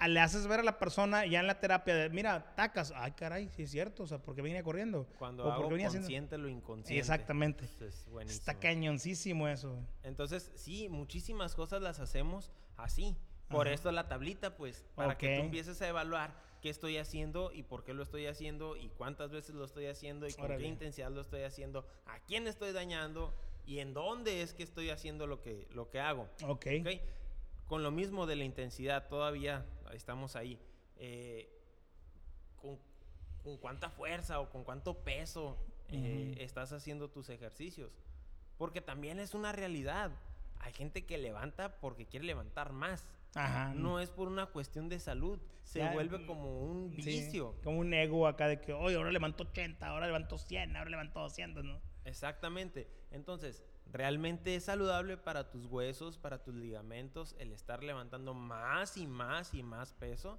[SPEAKER 1] le haces ver a la persona ya en la terapia, de, mira, tacas, ay caray, sí es cierto, o sea, ¿por qué venía corriendo?
[SPEAKER 2] Cuando
[SPEAKER 1] ¿O por
[SPEAKER 2] hago
[SPEAKER 1] qué venía haciendo-
[SPEAKER 2] consciente lo inconsciente.
[SPEAKER 1] Exactamente.
[SPEAKER 2] Es.
[SPEAKER 1] Está cañoncísimo eso.
[SPEAKER 2] Entonces, sí, muchísimas cosas las hacemos así. Por
[SPEAKER 1] Ajá.
[SPEAKER 2] esto la tablita, pues, para que tú empieces a evaluar qué estoy haciendo y por qué lo estoy haciendo y cuántas veces lo estoy haciendo y con
[SPEAKER 1] Órale.
[SPEAKER 2] qué intensidad lo estoy haciendo, a quién estoy dañando y en dónde es que estoy haciendo lo que, lo que hago.
[SPEAKER 1] Ok.
[SPEAKER 2] ¿ok? Con lo mismo de la intensidad, todavía estamos ahí. Eh, con, con cuánta fuerza o con cuánto peso eh,
[SPEAKER 1] Ujú.
[SPEAKER 2] estás haciendo tus ejercicios. Porque también es una realidad. Hay gente que levanta porque quiere levantar más.
[SPEAKER 1] Ajá.
[SPEAKER 2] No es por una cuestión de salud. Se
[SPEAKER 1] Ya,
[SPEAKER 2] vuelve
[SPEAKER 1] mm,
[SPEAKER 2] como un
[SPEAKER 1] Sí,
[SPEAKER 2] vicio.
[SPEAKER 1] como un ego acá de que, oye, ahora levanto 80, ahora levanto 100, ahora levanto 200, ¿no?
[SPEAKER 2] Exactamente. Entonces, ¿realmente es saludable para tus huesos, para tus ligamentos, el estar levantando más y más y más peso?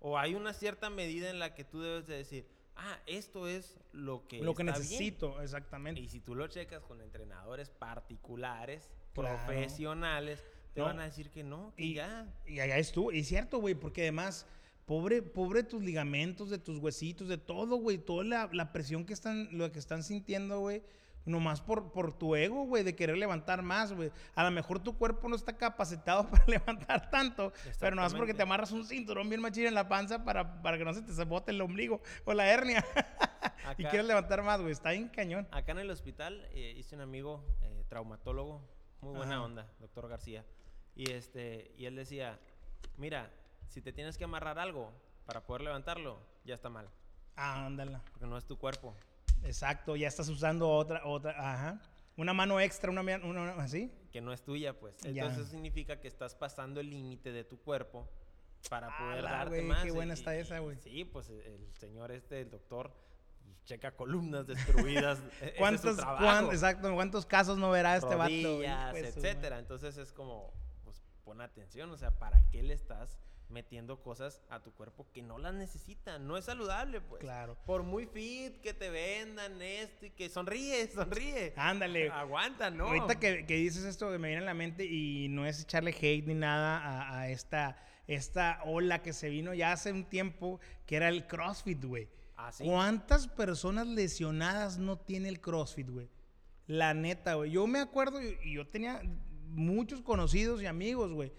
[SPEAKER 2] ¿O hay una cierta medida en la que tú debes de decir, ah, esto es lo que,
[SPEAKER 1] Lo que
[SPEAKER 2] está bien"?
[SPEAKER 1] necesito, exactamente.
[SPEAKER 2] Y si tú lo checas con entrenadores particulares,
[SPEAKER 1] Claro.
[SPEAKER 2] profesionales, te
[SPEAKER 1] No.
[SPEAKER 2] van a decir que no, que
[SPEAKER 1] Y-
[SPEAKER 2] ya.
[SPEAKER 1] Y allá estuvo, y cierto, güey, porque además, pobre, pobre tus ligamentos, de tus huesitos, de todo, güey, toda la, la presión que están, lo que están sintiendo, güey, nomás por, por tu ego, güey, de querer levantar más, güey. A lo mejor tu cuerpo no está capacitado para levantar tanto, pero nomás porque te amarras un cinturón bien machín en la panza para, para que no se te bote el ombligo o la hernia y quieres levantar más, güey, está bien cañón.
[SPEAKER 2] Acá en el hospital eh, hice un amigo eh, traumatólogo, muy buena
[SPEAKER 1] Ajá.
[SPEAKER 2] onda, doctor García. Y, este, y él decía, mira, si te tienes que amarrar algo para poder levantarlo, ya está mal,
[SPEAKER 1] Ah, ándala.
[SPEAKER 2] porque no es tu cuerpo.
[SPEAKER 1] Exacto, ya estás usando otra, otra, ajá. Una mano extra, una, una, una- así.
[SPEAKER 2] que no es tuya, pues.
[SPEAKER 1] Ya.
[SPEAKER 2] Entonces eso significa que estás pasando el límite de tu cuerpo para poder
[SPEAKER 1] Ala,
[SPEAKER 2] darte
[SPEAKER 1] güey,
[SPEAKER 2] más.
[SPEAKER 1] qué buena
[SPEAKER 2] y-
[SPEAKER 1] está esa,
[SPEAKER 2] y
[SPEAKER 1] güey.
[SPEAKER 2] Sí, pues el- el señor este, el doctor, pues, checa columnas destruidas. e- es
[SPEAKER 1] ¿Cuántos,
[SPEAKER 2] trabajo.
[SPEAKER 1] cuán- exacto, ¿cuántos casos no verá este vato?
[SPEAKER 2] rodillas,
[SPEAKER 1] de su
[SPEAKER 2] etcétera. Entonces es como, pues pon atención, o sea, ¿para qué le estás metiendo cosas a tu cuerpo que no las necesita? No es saludable, pues.
[SPEAKER 1] Claro.
[SPEAKER 2] Por muy fit que te vendan esto y que sonríe, sonríe.
[SPEAKER 1] Ándale.
[SPEAKER 2] Aguanta, ¿no?
[SPEAKER 1] Ahorita que, que dices esto me viene a la mente y no es echarle hate ni nada a, a esta, esta ola que se vino ya hace un tiempo, que era el CrossFit, güey.
[SPEAKER 2] Ah, ¿sí?
[SPEAKER 1] ¿Cuántas personas lesionadas no tiene el CrossFit, güey? La neta, güey. Yo me acuerdo y yo tenía muchos conocidos y amigos, güey,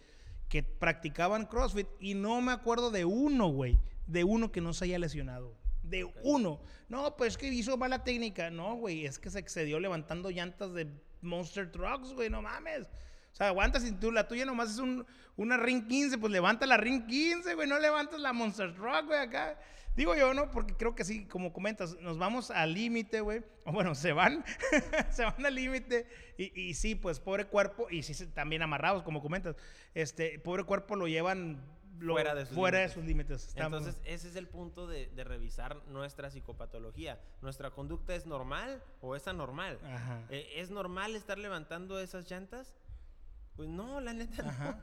[SPEAKER 1] que practicaban CrossFit y no me acuerdo de uno, güey, de uno que no se haya lesionado. De uno. No, pues es que hizo mala técnica. No, güey, es que se excedió levantando llantas de Monster Trucks, güey, no mames. O sea, aguanta si tú, la tuya nomás es un, una Ring 15, pues levanta la Ring 15, güey, no levantas la Monster Truck, güey, acá. Digo yo, ¿no? Porque creo que sí, como comentas, nos vamos al límite, güey. O bueno, se van, se van al límite. Y, y sí, pues pobre cuerpo, y sí, también amarrados, como comentas. Este, pobre cuerpo lo llevan lo-
[SPEAKER 2] Fuera de sus
[SPEAKER 1] fuera de
[SPEAKER 2] límites.
[SPEAKER 1] sus límites.
[SPEAKER 2] Entonces, ese es el punto de, de revisar nuestra psicopatología. ¿Nuestra conducta es normal o es anormal?
[SPEAKER 1] Ajá.
[SPEAKER 2] Eh, ¿Es normal estar levantando esas llantas? Pues no, la neta
[SPEAKER 1] Ajá.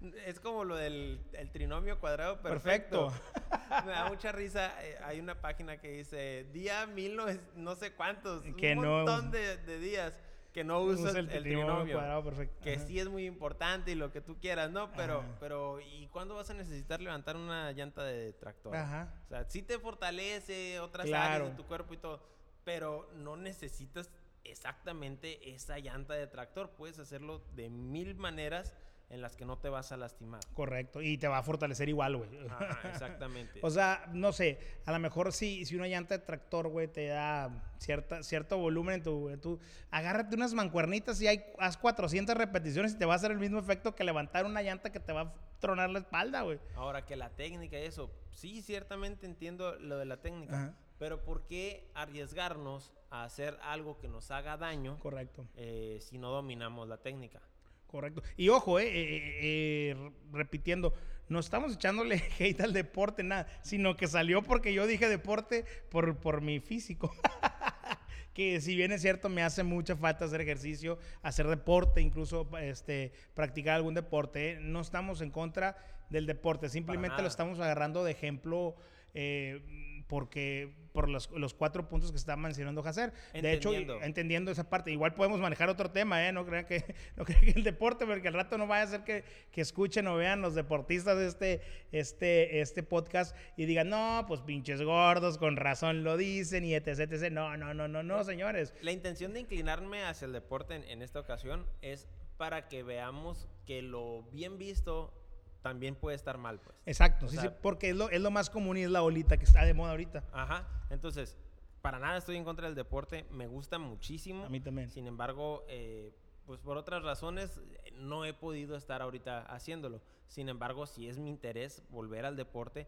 [SPEAKER 2] no. Es como lo del el trinomio cuadrado perfecto.
[SPEAKER 1] Perfecto.
[SPEAKER 2] Me da mucha risa. eh, hay una página que dice día mil no, no sé cuántos.
[SPEAKER 1] Que
[SPEAKER 2] un
[SPEAKER 1] no
[SPEAKER 2] montón de, de días que no usa
[SPEAKER 1] Usa
[SPEAKER 2] el, el trinomio.
[SPEAKER 1] cuadrado perfecto.
[SPEAKER 2] Que
[SPEAKER 1] Ajá.
[SPEAKER 2] sí es muy importante y lo que tú quieras, ¿no? Pero,
[SPEAKER 1] Ajá.
[SPEAKER 2] pero ¿y cuándo vas a necesitar levantar una llanta de tractor?
[SPEAKER 1] Ajá.
[SPEAKER 2] O sea, sí te fortalece otras
[SPEAKER 1] Claro.
[SPEAKER 2] áreas de tu cuerpo y todo, pero no necesitas exactamente esa llanta de tractor. Puedes hacerlo de mil maneras en las que no te vas a lastimar.
[SPEAKER 1] Correcto. Y te va a fortalecer igual, güey.
[SPEAKER 2] Exactamente.
[SPEAKER 1] O sea, no sé, a lo mejor si, si una llanta de tractor, güey, te da cierta, cierto volumen en tu, en tu- Agárrate unas mancuernitas y hay, haz 400 repeticiones y te va a hacer el mismo efecto que levantar una llanta que te va a tronar la espalda, güey.
[SPEAKER 2] Ahora que la técnica y eso, sí, ciertamente entiendo lo de la técnica,
[SPEAKER 1] Ajá.
[SPEAKER 2] Pero ¿por qué arriesgarnos a hacer algo que nos haga daño
[SPEAKER 1] Correcto.
[SPEAKER 2] eh, si no dominamos la técnica?
[SPEAKER 1] Correcto. Y ojo, eh, eh, eh, repitiendo, no estamos echándole hate al deporte, nada, sino que salió porque yo dije deporte por, por mi físico. que si bien es cierto, me hace mucha falta hacer ejercicio, hacer deporte, incluso este, practicar algún deporte. No estamos en contra del deporte, simplemente lo estamos agarrando de ejemplo. eh, porque por los, los cuatro puntos que está mencionando Hacer. De hecho,
[SPEAKER 2] Entendiendo.
[SPEAKER 1] esa parte, igual podemos manejar otro tema, ¿eh? No crean que, no crean que el deporte, porque al rato no vaya a ser que, que escuchen o vean los deportistas de este, este, este podcast y digan, no, pues pinches gordos, con razón lo dicen y etc, etc. No, no, no, no, no, señores.
[SPEAKER 2] La intención de inclinarme hacia el deporte en, en esta ocasión es para que veamos que lo bien visto también puede estar mal, pues.
[SPEAKER 1] Exacto,
[SPEAKER 2] O
[SPEAKER 1] sí,
[SPEAKER 2] sea-
[SPEAKER 1] sí, porque es lo, es lo más común y es la olita que está de moda ahorita.
[SPEAKER 2] Ajá. Entonces, para nada estoy en contra del deporte. Me gusta muchísimo.
[SPEAKER 1] A mí también.
[SPEAKER 2] Sin embargo, eh, pues por otras razones no he podido estar ahorita haciéndolo. Sin embargo, sí es mi interés volver al deporte.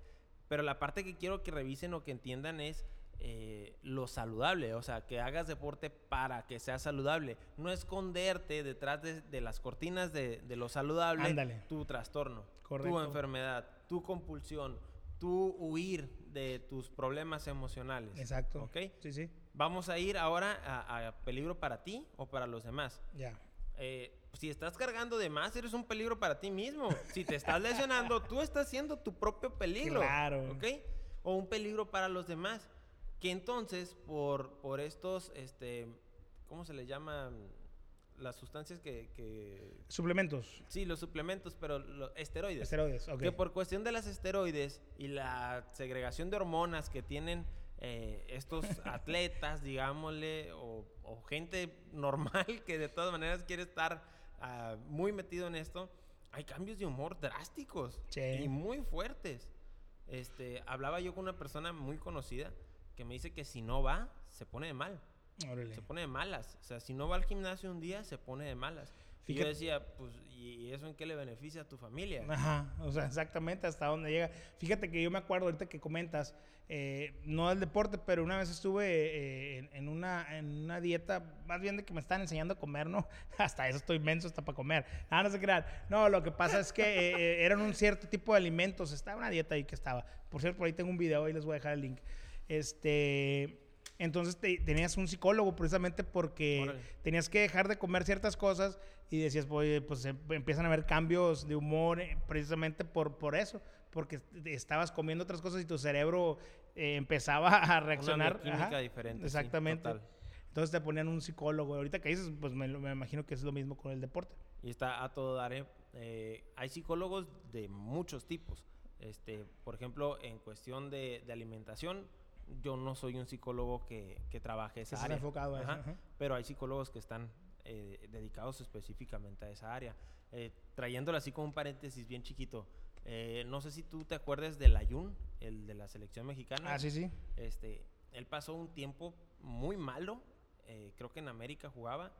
[SPEAKER 2] Pero la parte que quiero que revisen o que entiendan es eh, lo saludable. O sea, que hagas deporte para que sea saludable. No esconderte detrás de, de las cortinas de, de lo saludable
[SPEAKER 1] Ándale.
[SPEAKER 2] tu trastorno, tu enfermedad, tu compulsión, tu huir de tus problemas emocionales.
[SPEAKER 1] Exacto.
[SPEAKER 2] ¿Ok?
[SPEAKER 1] Sí, sí,
[SPEAKER 2] Vamos a ir ahora a, a peligro para ti o para los demás.
[SPEAKER 1] ya.
[SPEAKER 2] Eh, si estás cargando de más, eres un peligro para ti mismo. Si te estás lesionando, tú estás siendo tu propio peligro.
[SPEAKER 1] Claro.
[SPEAKER 2] ¿Ok? O un peligro para los demás. Que entonces, por, por estos, este, ¿cómo se le llaman? Las sustancias que, que-
[SPEAKER 1] Suplementos,
[SPEAKER 2] Sí, los suplementos, pero los esteroides.
[SPEAKER 1] esteroides, ok.
[SPEAKER 2] Que por cuestión de las esteroides y la segregación de hormonas que tienen eh, estos atletas, digámosle, o, o gente normal que de todas maneras quiere estar ah, muy metido en esto, hay cambios de humor drásticos
[SPEAKER 1] Sí.
[SPEAKER 2] y muy fuertes. Este, hablaba yo con una persona muy conocida que me dice que si no va, se pone de mal.
[SPEAKER 1] Órale.
[SPEAKER 2] Se pone de malas. O sea, si no va al gimnasio un día, se pone de malas. Y yo decía, pues, ¿y eso en qué le beneficia a tu familia?
[SPEAKER 1] Ajá, o sea, exactamente hasta dónde llega. Fíjate que yo me acuerdo ahorita que comentas, eh, no del deporte, pero una vez estuve eh, en, en una, en una dieta, más bien de que me están enseñando a comer, ¿no? Hasta eso estoy inmenso hasta para comer. Ah, no se crean. No, lo que pasa es que eh, eran un cierto tipo de alimentos. Estaba una dieta ahí que estaba. Por cierto, por ahí tengo un video, ahí les voy a dejar el link. Este... Entonces te- tenías un psicólogo precisamente porque
[SPEAKER 2] Órale.
[SPEAKER 1] tenías que dejar de comer ciertas cosas y decías, pues em- empiezan a haber cambios de humor eh, precisamente por, por eso, porque est- estabas comiendo otras cosas y tu cerebro eh, empezaba a reaccionar.
[SPEAKER 2] bioquímica
[SPEAKER 1] Ajá,
[SPEAKER 2] diferente, sí,
[SPEAKER 1] Exactamente.
[SPEAKER 2] total.
[SPEAKER 1] Entonces te ponían un psicólogo. Ahorita que dices, pues me, me imagino que es lo mismo con el deporte.
[SPEAKER 2] Y está a todo dar. ¿eh? Eh, hay psicólogos de muchos tipos. Este, por ejemplo, en cuestión de, de alimentación, yo no soy un psicólogo que, que trabaje esa
[SPEAKER 1] estés
[SPEAKER 2] área.
[SPEAKER 1] enfocado a eso,
[SPEAKER 2] Ajá.
[SPEAKER 1] ajá.
[SPEAKER 2] Pero hay psicólogos que están eh, dedicados específicamente a esa área. Eh, trayéndolo así como un paréntesis bien chiquito. eh, no sé si tú te acuerdas del Ayun, el de la selección mexicana.
[SPEAKER 1] Ah, sí, sí.
[SPEAKER 2] Este, él pasó un tiempo muy malo, creo que en América jugaba,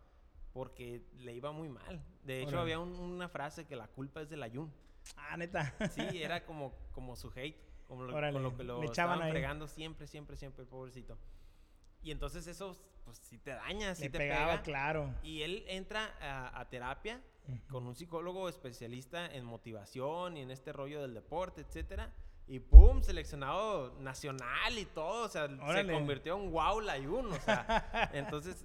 [SPEAKER 2] porque le iba muy mal. De hecho, había un- una frase que la culpa es del Ayun.
[SPEAKER 1] Ah, neta.
[SPEAKER 2] Sí, era como, como su hate, como lo,
[SPEAKER 1] Órale,
[SPEAKER 2] con lo que lo
[SPEAKER 1] le echaban
[SPEAKER 2] estaban
[SPEAKER 1] ahí.
[SPEAKER 2] fregando siempre, siempre, siempre, el pobrecito. Y entonces eso, pues sí te daña, sí
[SPEAKER 1] Le
[SPEAKER 2] te
[SPEAKER 1] pegaba,
[SPEAKER 2] pega.
[SPEAKER 1] claro.
[SPEAKER 2] Y él entra a, a terapia con un psicólogo especialista en motivación y en este rollo del deporte, etcétera. Y pum, seleccionado nacional y todo, o sea,
[SPEAKER 1] Órale.
[SPEAKER 2] se convirtió en wow la Yun, o sea, entonces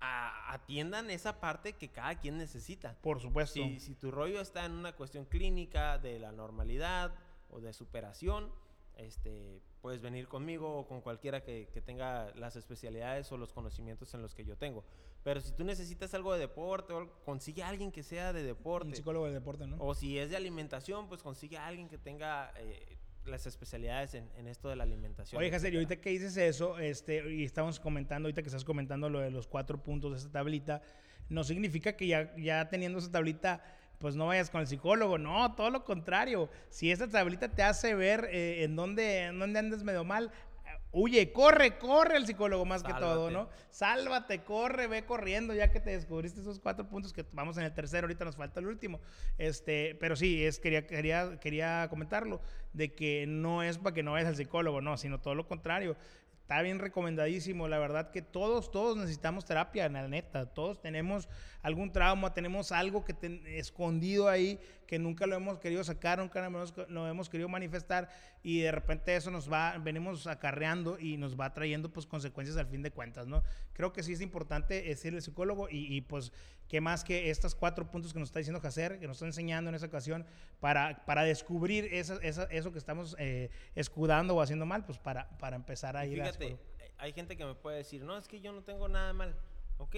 [SPEAKER 2] a- atiendan esa parte que cada quien necesita.
[SPEAKER 1] Por supuesto.
[SPEAKER 2] Si, si tu rollo está en una cuestión clínica de la normalidad o de superación, este, puedes venir conmigo o con cualquiera que, que tenga las especialidades o los conocimientos en los que yo tengo. Pero si tú necesitas algo de deporte, consigue a alguien que sea de
[SPEAKER 1] Un
[SPEAKER 2] deporte.
[SPEAKER 1] psicólogo de deporte, ¿no?
[SPEAKER 2] O si es de alimentación, pues consigue a alguien que tenga eh, las especialidades en, en esto de la alimentación.
[SPEAKER 1] Oye, Jacer, y ahorita que dices eso, este, y estamos comentando, ahorita que estás comentando lo de los cuatro puntos de esta tablita, no significa que ya, ya teniendo esa tablita, pues no vayas con el psicólogo. No, todo lo contrario. Si esta tablita te hace ver eh, en, dónde, en dónde andas medio mal, eh, huye, corre, corre el psicólogo más que todo. ¿no? Sálvate, corre, ve corriendo, ya que te descubriste esos cuatro puntos que vamos en el tercero, ahorita nos falta el último. Este, pero sí, es, quería, quería, quería comentarlo, de que no es para que no vayas al psicólogo, no, sino todo lo contrario. Está bien recomendadísimo. La verdad que todos, todos necesitamos terapia, la neta. Todos tenemos algún trauma, tenemos algo que escondido ahí que nunca lo hemos querido sacar, nunca lo hemos, lo hemos querido manifestar y de repente eso nos va, venimos acarreando y nos va trayendo pues consecuencias al fin de cuentas, ¿no? Creo que sí es importante es ir al psicólogo y, pues qué más que estos cuatro puntos que nos está diciendo Jacer, que nos está enseñando en esa ocasión para, para descubrir esa- esa- eso que estamos eh, escudando o haciendo mal, pues para, para empezar a
[SPEAKER 2] Y
[SPEAKER 1] ir
[SPEAKER 2] fíjate, eh, hay gente que me puede decir, no, es que yo no tengo nada mal. Ok,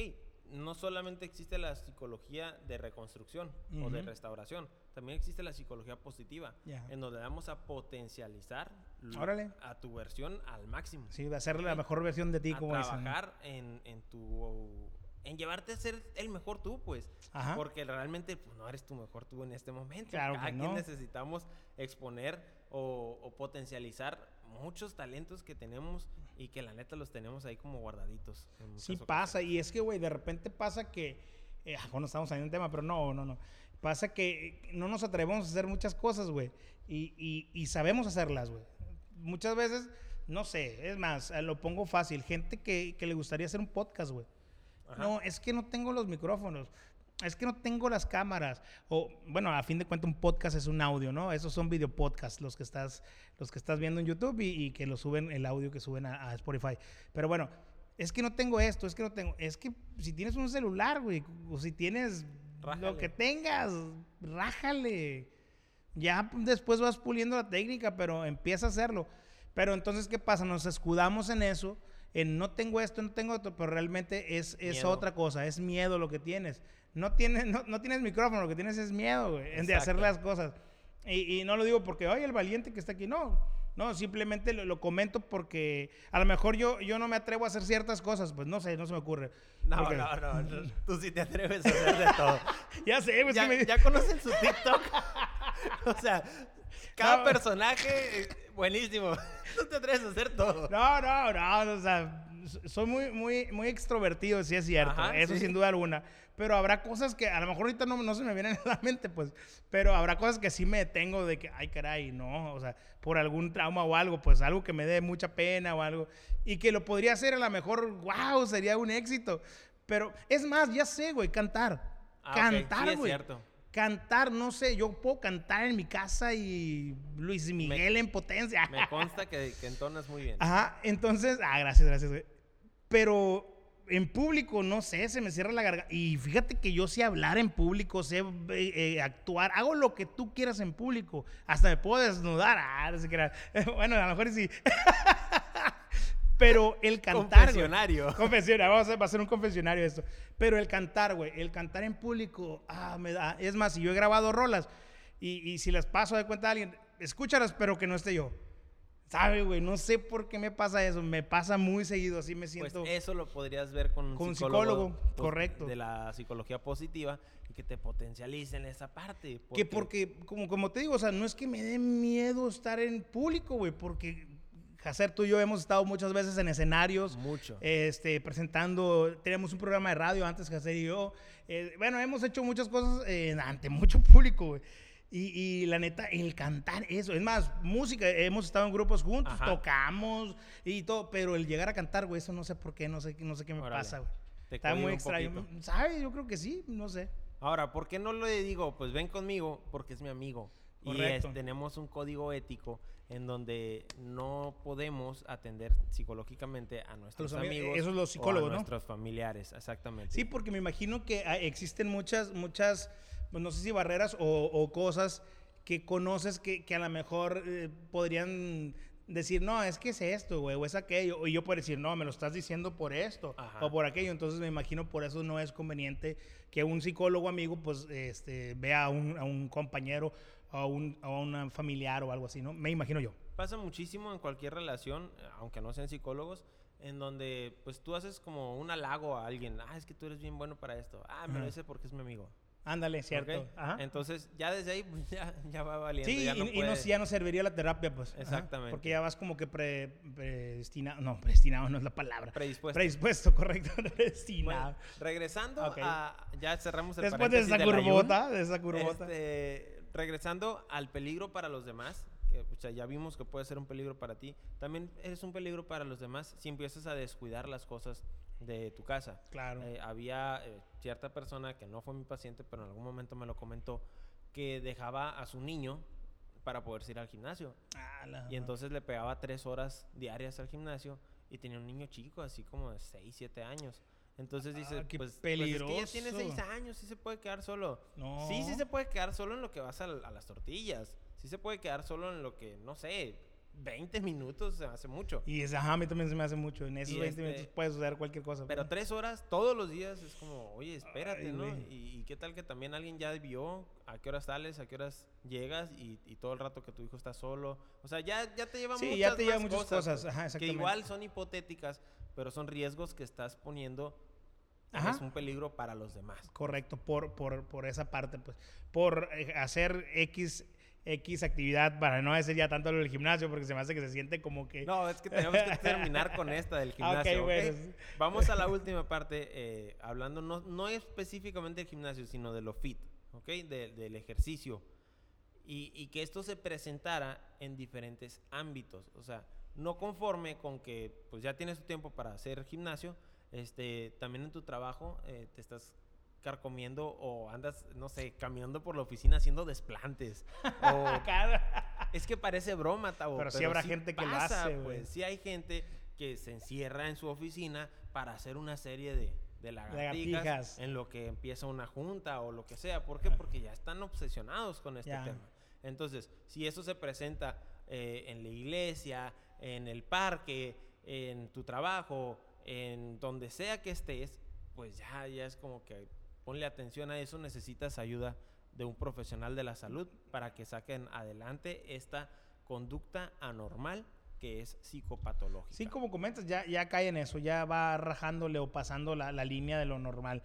[SPEAKER 2] no solamente existe la psicología de reconstrucción o de restauración, también existe la psicología positiva, en donde vamos a potencializar
[SPEAKER 1] Órale.
[SPEAKER 2] a tu versión al máximo.
[SPEAKER 1] Sí, a ser la mejor versión de ti,
[SPEAKER 2] a
[SPEAKER 1] como
[SPEAKER 2] trabajar en, en tu en llevarte a ser el mejor tú, pues.
[SPEAKER 1] Ajá.
[SPEAKER 2] Porque realmente pues, no eres tu mejor tú en este momento.
[SPEAKER 1] Claro
[SPEAKER 2] Cada
[SPEAKER 1] que
[SPEAKER 2] quien necesitamos exponer o, o potencializar muchos talentos que tenemos y que la neta los tenemos ahí como guardaditos.
[SPEAKER 1] Sí
[SPEAKER 2] ocasiones.
[SPEAKER 1] pasa, y es que, güey, de repente pasa que, eh, ah, bueno, estamos saliendo un tema, pero no, no, no. Pasa que no nos atrevemos a hacer muchas cosas, güey, y, y- y sabemos hacerlas, güey. Muchas veces, no sé, es más, lo pongo fácil, gente que, que le gustaría hacer un podcast, güey.
[SPEAKER 2] Ajá.
[SPEAKER 1] No, es que no tengo los micrófonos. Es que no tengo las cámaras. O, bueno, a fin de cuentas, un podcast es un audio, ¿no? Esos son videopodcasts, los que estás, los que estás viendo en YouTube y, y que lo suben, el audio que suben a, a Spotify. Pero bueno, es que no tengo esto, es que no tengo. Es que si tienes un celular, güey, o si tienes lo que tengas, rájale. Ya después vas puliendo la técnica, pero empieza a hacerlo. Pero entonces, ¿qué pasa? Nos escudamos en eso, en no tengo esto, no tengo esto, pero realmente es, es otra cosa, es miedo lo que tienes. No tienes, no, no tienes micrófono, lo que tienes es miedo, güey, de hacer las cosas. Y, y no lo digo porque, oye, el valiente que está aquí, no. No, simplemente lo, lo comento porque a lo mejor yo, yo no me atrevo a hacer ciertas cosas, pues no sé, no se me ocurre.
[SPEAKER 2] No,
[SPEAKER 1] Porque-
[SPEAKER 2] no, no, no, Tú sí te atreves a hacer de todo.
[SPEAKER 1] Ya sé, pues
[SPEAKER 2] ya,
[SPEAKER 1] que me-
[SPEAKER 2] ya conocen su TikTok. o sea, cada
[SPEAKER 1] No.
[SPEAKER 2] personaje, eh, buenísimo. Tú te atreves a hacer todo.
[SPEAKER 1] No, no, no, o sea, soy muy, muy, muy extrovertido, sí es cierto,
[SPEAKER 2] Ajá,
[SPEAKER 1] eso
[SPEAKER 2] sí.
[SPEAKER 1] sin duda alguna. Pero habrá cosas que a lo mejor ahorita no, no se me vienen a la mente, pues, pero habrá cosas que sí me detengo de que, ay, caray, no, o sea, por algún trauma o algo, pues algo que me dé mucha pena o algo, y que lo podría hacer a lo mejor, wow, sería un éxito. Pero es más, ya sé, güey, cantar.
[SPEAKER 2] Ah,
[SPEAKER 1] cantar,
[SPEAKER 2] sí es
[SPEAKER 1] güey. Cantar, no sé, yo puedo cantar en mi casa y Luis Miguel en potencia.
[SPEAKER 2] Me consta que, que entonas muy bien.
[SPEAKER 1] Ajá, entonces, ah, gracias, gracias, güey. Pero en público, no sé, se me cierra la garganta. Y fíjate que yo sé hablar en público, sé eh, eh, actuar, hago lo que tú quieras en público. Hasta me puedo desnudar. Ah, no sé qué era. Bueno, a lo mejor sí. Pero el cantar. güey.
[SPEAKER 2] Confesionario.
[SPEAKER 1] Confesionario, vamos a hacer, va a ser un confesionario esto. Pero el cantar, güey, el cantar en público, ah, me da. Es más, si yo he grabado rolas y, y si las paso de cuenta a alguien, escúchalas, pero que no esté yo. ¿Sabe, güey? No sé por qué me pasa eso. Me pasa muy seguido, así me
[SPEAKER 2] Pues
[SPEAKER 1] siento.
[SPEAKER 2] eso lo podrías ver con un
[SPEAKER 1] Con
[SPEAKER 2] psicólogo,
[SPEAKER 1] psicólogo,
[SPEAKER 2] pues,
[SPEAKER 1] correcto.
[SPEAKER 2] De la psicología positiva y que te potencialicen esa parte.
[SPEAKER 1] Que porque, como, como te digo, o sea, no es que me dé miedo estar en público, güey, porque Hacer tú y yo hemos estado muchas veces en escenarios.
[SPEAKER 2] Mucho.
[SPEAKER 1] Este, presentando, tenemos un programa de radio antes, Hacer y yo. Eh, bueno, hemos hecho muchas cosas eh, ante mucho público, güey. Y, y la neta, el cantar eso, es más, música, hemos estado en grupos juntos,
[SPEAKER 2] Ajá.
[SPEAKER 1] tocamos y todo, pero el llegar a cantar, güey, eso no sé por qué, no sé, no sé qué me
[SPEAKER 2] Órale.
[SPEAKER 1] pasa, güey.
[SPEAKER 2] Te
[SPEAKER 1] Está muy extraño. ¿Sabes? Yo creo que sí, no sé.
[SPEAKER 2] Ahora, ¿por qué no le digo, pues ven conmigo? Porque es mi amigo. Y
[SPEAKER 1] Correcto.
[SPEAKER 2] es- tenemos un código ético en donde no podemos atender psicológicamente a nuestros
[SPEAKER 1] amigos.
[SPEAKER 2] amigos.
[SPEAKER 1] Esos los
[SPEAKER 2] o a
[SPEAKER 1] ¿no?
[SPEAKER 2] nuestros familiares, exactamente.
[SPEAKER 1] Sí, porque me imagino que ah, existen muchas, muchas, pues no sé si barreras o, o cosas que conoces que, que a lo mejor eh, podrían decir, no, es que es esto, güey, o es aquello. O yo puedo decir, no, me lo estás diciendo por esto
[SPEAKER 2] Ajá.
[SPEAKER 1] o por aquello. Entonces me imagino por eso no es conveniente que un psicólogo amigo, pues, este, vea a un, a un compañero a un, a un familiar o algo así, ¿no? Me imagino yo.
[SPEAKER 2] Pasa muchísimo en cualquier relación, aunque no sean psicólogos, en donde pues tú haces como un halago a alguien. Ah, es que tú eres bien bueno para esto. Ah, me lo dice porque es mi amigo.
[SPEAKER 1] Ándale, cierto.
[SPEAKER 2] Entonces, ya desde ahí pues, ya, ya va valiendo.
[SPEAKER 1] Sí,
[SPEAKER 2] ya
[SPEAKER 1] y,
[SPEAKER 2] no
[SPEAKER 1] y no,
[SPEAKER 2] puede-
[SPEAKER 1] ya no serviría la terapia, pues. Ajá,
[SPEAKER 2] Exactamente.
[SPEAKER 1] porque ya vas como que pre, predestinado. No, predestinado no es la palabra.
[SPEAKER 2] Predispuesto.
[SPEAKER 1] Predispuesto, correcto.
[SPEAKER 2] Bueno,
[SPEAKER 1] Predestinado.
[SPEAKER 2] regresando a... Ya cerramos el
[SPEAKER 1] Después de esa
[SPEAKER 2] del ayun.
[SPEAKER 1] curvota, de esa curvota.
[SPEAKER 2] Regresando al peligro para los demás, que o sea, ya vimos que puede ser un peligro para ti, también eres un peligro para los demás si empiezas a descuidar las cosas de tu casa.
[SPEAKER 1] Claro.
[SPEAKER 2] Eh, había eh, cierta persona que no fue mi paciente, pero en algún momento me lo comentó, que dejaba a su niño para poder ir al gimnasio.
[SPEAKER 1] Ah,
[SPEAKER 2] Y entonces le pegaba tres horas diarias al gimnasio y tenía un niño chico, así como de 6, 7 años. Entonces dice,
[SPEAKER 1] Ah, qué
[SPEAKER 2] pues, pues es que ya tiene
[SPEAKER 1] peligroso.
[SPEAKER 2] 6 años, sí se puede quedar solo.
[SPEAKER 1] No.
[SPEAKER 2] Sí, sí se puede quedar solo en lo que vas a, a las tortillas. Sí se puede quedar solo en lo que, no sé, 20 minutos se hace mucho.
[SPEAKER 1] Y ese, ajá, a mí también se me hace mucho. En esos
[SPEAKER 2] Y
[SPEAKER 1] 20
[SPEAKER 2] este-
[SPEAKER 1] minutos puede suceder cualquier cosa.
[SPEAKER 2] Pero
[SPEAKER 1] pues.
[SPEAKER 2] tres horas todos los días es como, oye, espérate,
[SPEAKER 1] Ay,
[SPEAKER 2] ¿no? Y, y qué tal que también alguien ya vio a qué horas sales, a qué horas llegas y, y todo el rato que tu hijo está solo. O sea, ya, ya te lleva
[SPEAKER 1] Sí,
[SPEAKER 2] muchas
[SPEAKER 1] ya te lleva muchas cosas.
[SPEAKER 2] pues,
[SPEAKER 1] Ajá,
[SPEAKER 2] que igual son hipotéticas, pero son riesgos que estás poniendo.
[SPEAKER 1] Ajá.
[SPEAKER 2] Es un peligro para los demás.
[SPEAKER 1] Correcto, por, por, por esa parte, pues. Por eh, hacer X, X actividad, para no decir ya tanto lo del gimnasio, porque se me hace que se siente como que.
[SPEAKER 2] No, es que tenemos que terminar con esta del gimnasio. ¿ok?
[SPEAKER 1] bueno.
[SPEAKER 2] Vamos a la última parte, eh, hablando no, no específicamente del gimnasio, sino de lo fit, ¿ok? De- del ejercicio. Y, y que esto se presentara en diferentes ámbitos. O sea, no conforme con que pues ya tienes tu tiempo para hacer gimnasio, este, también en tu trabajo eh, te estás carcomiendo o andas, no sé, caminando por la oficina haciendo desplantes. o es que parece broma, Tavo.
[SPEAKER 1] Pero sí habrá gente que lo hace.
[SPEAKER 2] Pues sí hay gente que se encierra en su oficina para hacer una serie de, de lagartijas,
[SPEAKER 1] Lagartijas.
[SPEAKER 2] en lo que empieza una junta o lo que sea. ¿Por qué? Porque ya están obsesionados con este tema. Entonces, si eso se presenta eh, en la iglesia, en el parque, en tu trabajo, en donde sea que estés, pues ya, ya es como que ponle atención a eso, necesitas ayuda de un profesional de la salud para que saquen adelante esta conducta anormal que es psicopatológica.
[SPEAKER 1] Sí, como comentas, ya, ya cae en eso, ya va rajándole o pasando la, la línea de lo normal.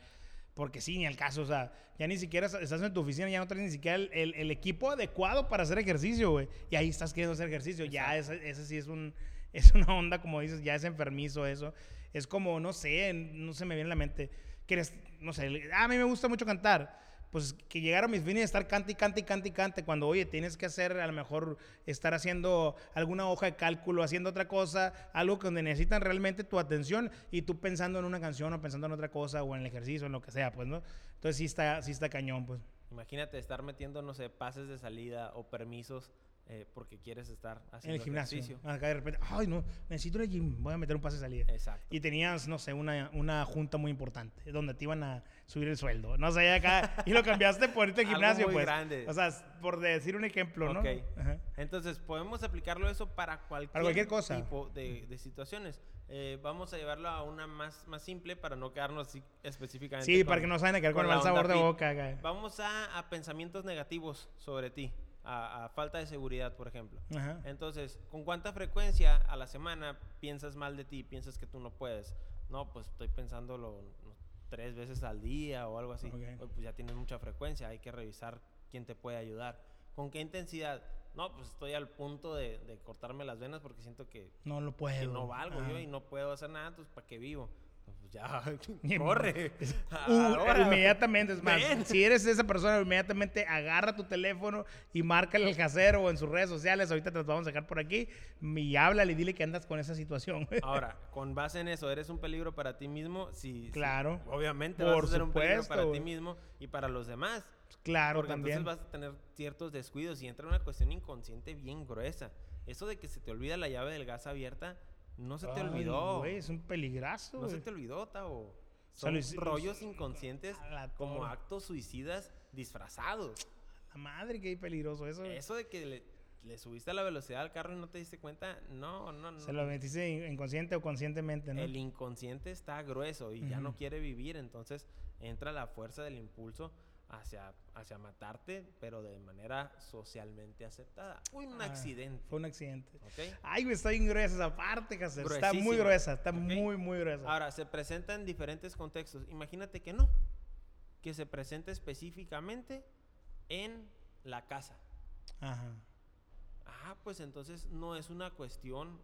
[SPEAKER 1] Porque sí, ni el caso, o sea, ya ni siquiera estás en tu oficina, ya no tienes ni siquiera el, el- el equipo adecuado para hacer ejercicio, güey. Y ahí estás queriendo hacer ejercicio. Ya ese, ese sí es un es una onda, como dices, ya es enfermizo eso. Es como, no sé, no se me viene a la mente. Que eres, no sé, ah, a mí me gusta mucho cantar. Pues que llegaron mis fines de estar cante y cante y cante y cante. Cuando, oye, tienes que hacer, a lo mejor, estar haciendo alguna hoja de cálculo, haciendo otra cosa, algo donde necesitan realmente tu atención y tú pensando en una canción o pensando en otra cosa o en el ejercicio, en lo que sea, pues, ¿no? Entonces sí está, sí está cañón, pues.
[SPEAKER 2] Imagínate estar metiendo, no sé, pases de salida o permisos eh, porque quieres estar
[SPEAKER 1] En
[SPEAKER 2] haciendo
[SPEAKER 1] el gimnasio.
[SPEAKER 2] ejercicio.
[SPEAKER 1] Acá de repente, ay, no, necesito al gym, voy a meter un pase de salida.
[SPEAKER 2] Exacto.
[SPEAKER 1] Y tenías, no sé, una, una junta muy importante donde te iban a subir el sueldo. No sé, acá. Y lo cambiaste por irte al
[SPEAKER 2] Algo
[SPEAKER 1] gimnasio,
[SPEAKER 2] muy
[SPEAKER 1] pues.
[SPEAKER 2] grande.
[SPEAKER 1] O sea, por decir un ejemplo, ¿no?
[SPEAKER 2] Ok.
[SPEAKER 1] Ajá.
[SPEAKER 2] Entonces, podemos aplicarlo eso para cualquier,
[SPEAKER 1] cualquier cosa.
[SPEAKER 2] tipo de, de situaciones. Eh, vamos a llevarlo a una más, más simple para no quedarnos así específicamente.
[SPEAKER 1] Sí,
[SPEAKER 2] con-
[SPEAKER 1] para que no saben a quedar con, el mal sabor de boca. acá.
[SPEAKER 2] Vamos a, a pensamientos negativos sobre ti, a, a falta de seguridad, por ejemplo.
[SPEAKER 1] Ajá.
[SPEAKER 2] Entonces, ¿con cuánta frecuencia a la semana piensas mal de ti, piensas que tú no puedes? No, pues estoy pensándolo tres veces al día o algo así.
[SPEAKER 1] Ok.
[SPEAKER 2] Oye, Pues ya tienes mucha frecuencia, hay que revisar quién te puede ayudar. ¿Con qué intensidad? No, pues estoy al punto de, de cortarme las venas porque siento que,
[SPEAKER 1] No lo puedo.
[SPEAKER 2] que no valgo
[SPEAKER 1] Ajá.
[SPEAKER 2] yo y no puedo hacer nada, entonces ¿para qué vivo? Pues ya, corre.
[SPEAKER 1] Uh,
[SPEAKER 2] Ahora.
[SPEAKER 1] inmediatamente, es más, si eres esa persona, inmediatamente agarra tu teléfono y márcale al casero o en sus redes sociales, ahorita te los vamos a dejar por aquí, y háblale y dile que andas con esa situación.
[SPEAKER 2] Ahora, con base en eso, ¿eres un peligro para ti mismo? Sí. sí,
[SPEAKER 1] Claro.
[SPEAKER 2] obviamente
[SPEAKER 1] Por
[SPEAKER 2] vas a ser un peligro para ti mismo y para los demás.
[SPEAKER 1] claro,
[SPEAKER 2] porque
[SPEAKER 1] también.
[SPEAKER 2] entonces vas a tener ciertos descuidos y entra una cuestión inconsciente bien gruesa. Eso de que se te olvida la llave del gas abierta, no se te
[SPEAKER 1] Ay,
[SPEAKER 2] olvidó.
[SPEAKER 1] güey, es un peligrazo.
[SPEAKER 2] no se te olvidó, Tavo. Son
[SPEAKER 1] lo
[SPEAKER 2] rollos inconscientes como actos suicidas disfrazados.
[SPEAKER 1] La madre, qué peligroso eso.
[SPEAKER 2] Eso de que le, le subiste a la velocidad al carro y no te diste cuenta, no, no, no.
[SPEAKER 1] Se lo metiste in- inconsciente o conscientemente, ¿no?
[SPEAKER 2] El inconsciente está grueso y ya no quiere vivir, entonces entra la fuerza del impulso hacia, hacia matarte, pero de manera socialmente aceptada. Uy, un
[SPEAKER 1] Ah,
[SPEAKER 2] accidente.
[SPEAKER 1] Fue un accidente. Ay, güey, está bien gruesa esa parte, Cáceres. Está muy gruesa, está muy, muy gruesa.
[SPEAKER 2] Ahora, se presenta en diferentes contextos. Imagínate que no, que se presenta específicamente en la casa.
[SPEAKER 1] Ajá.
[SPEAKER 2] Ah, pues entonces no es una cuestión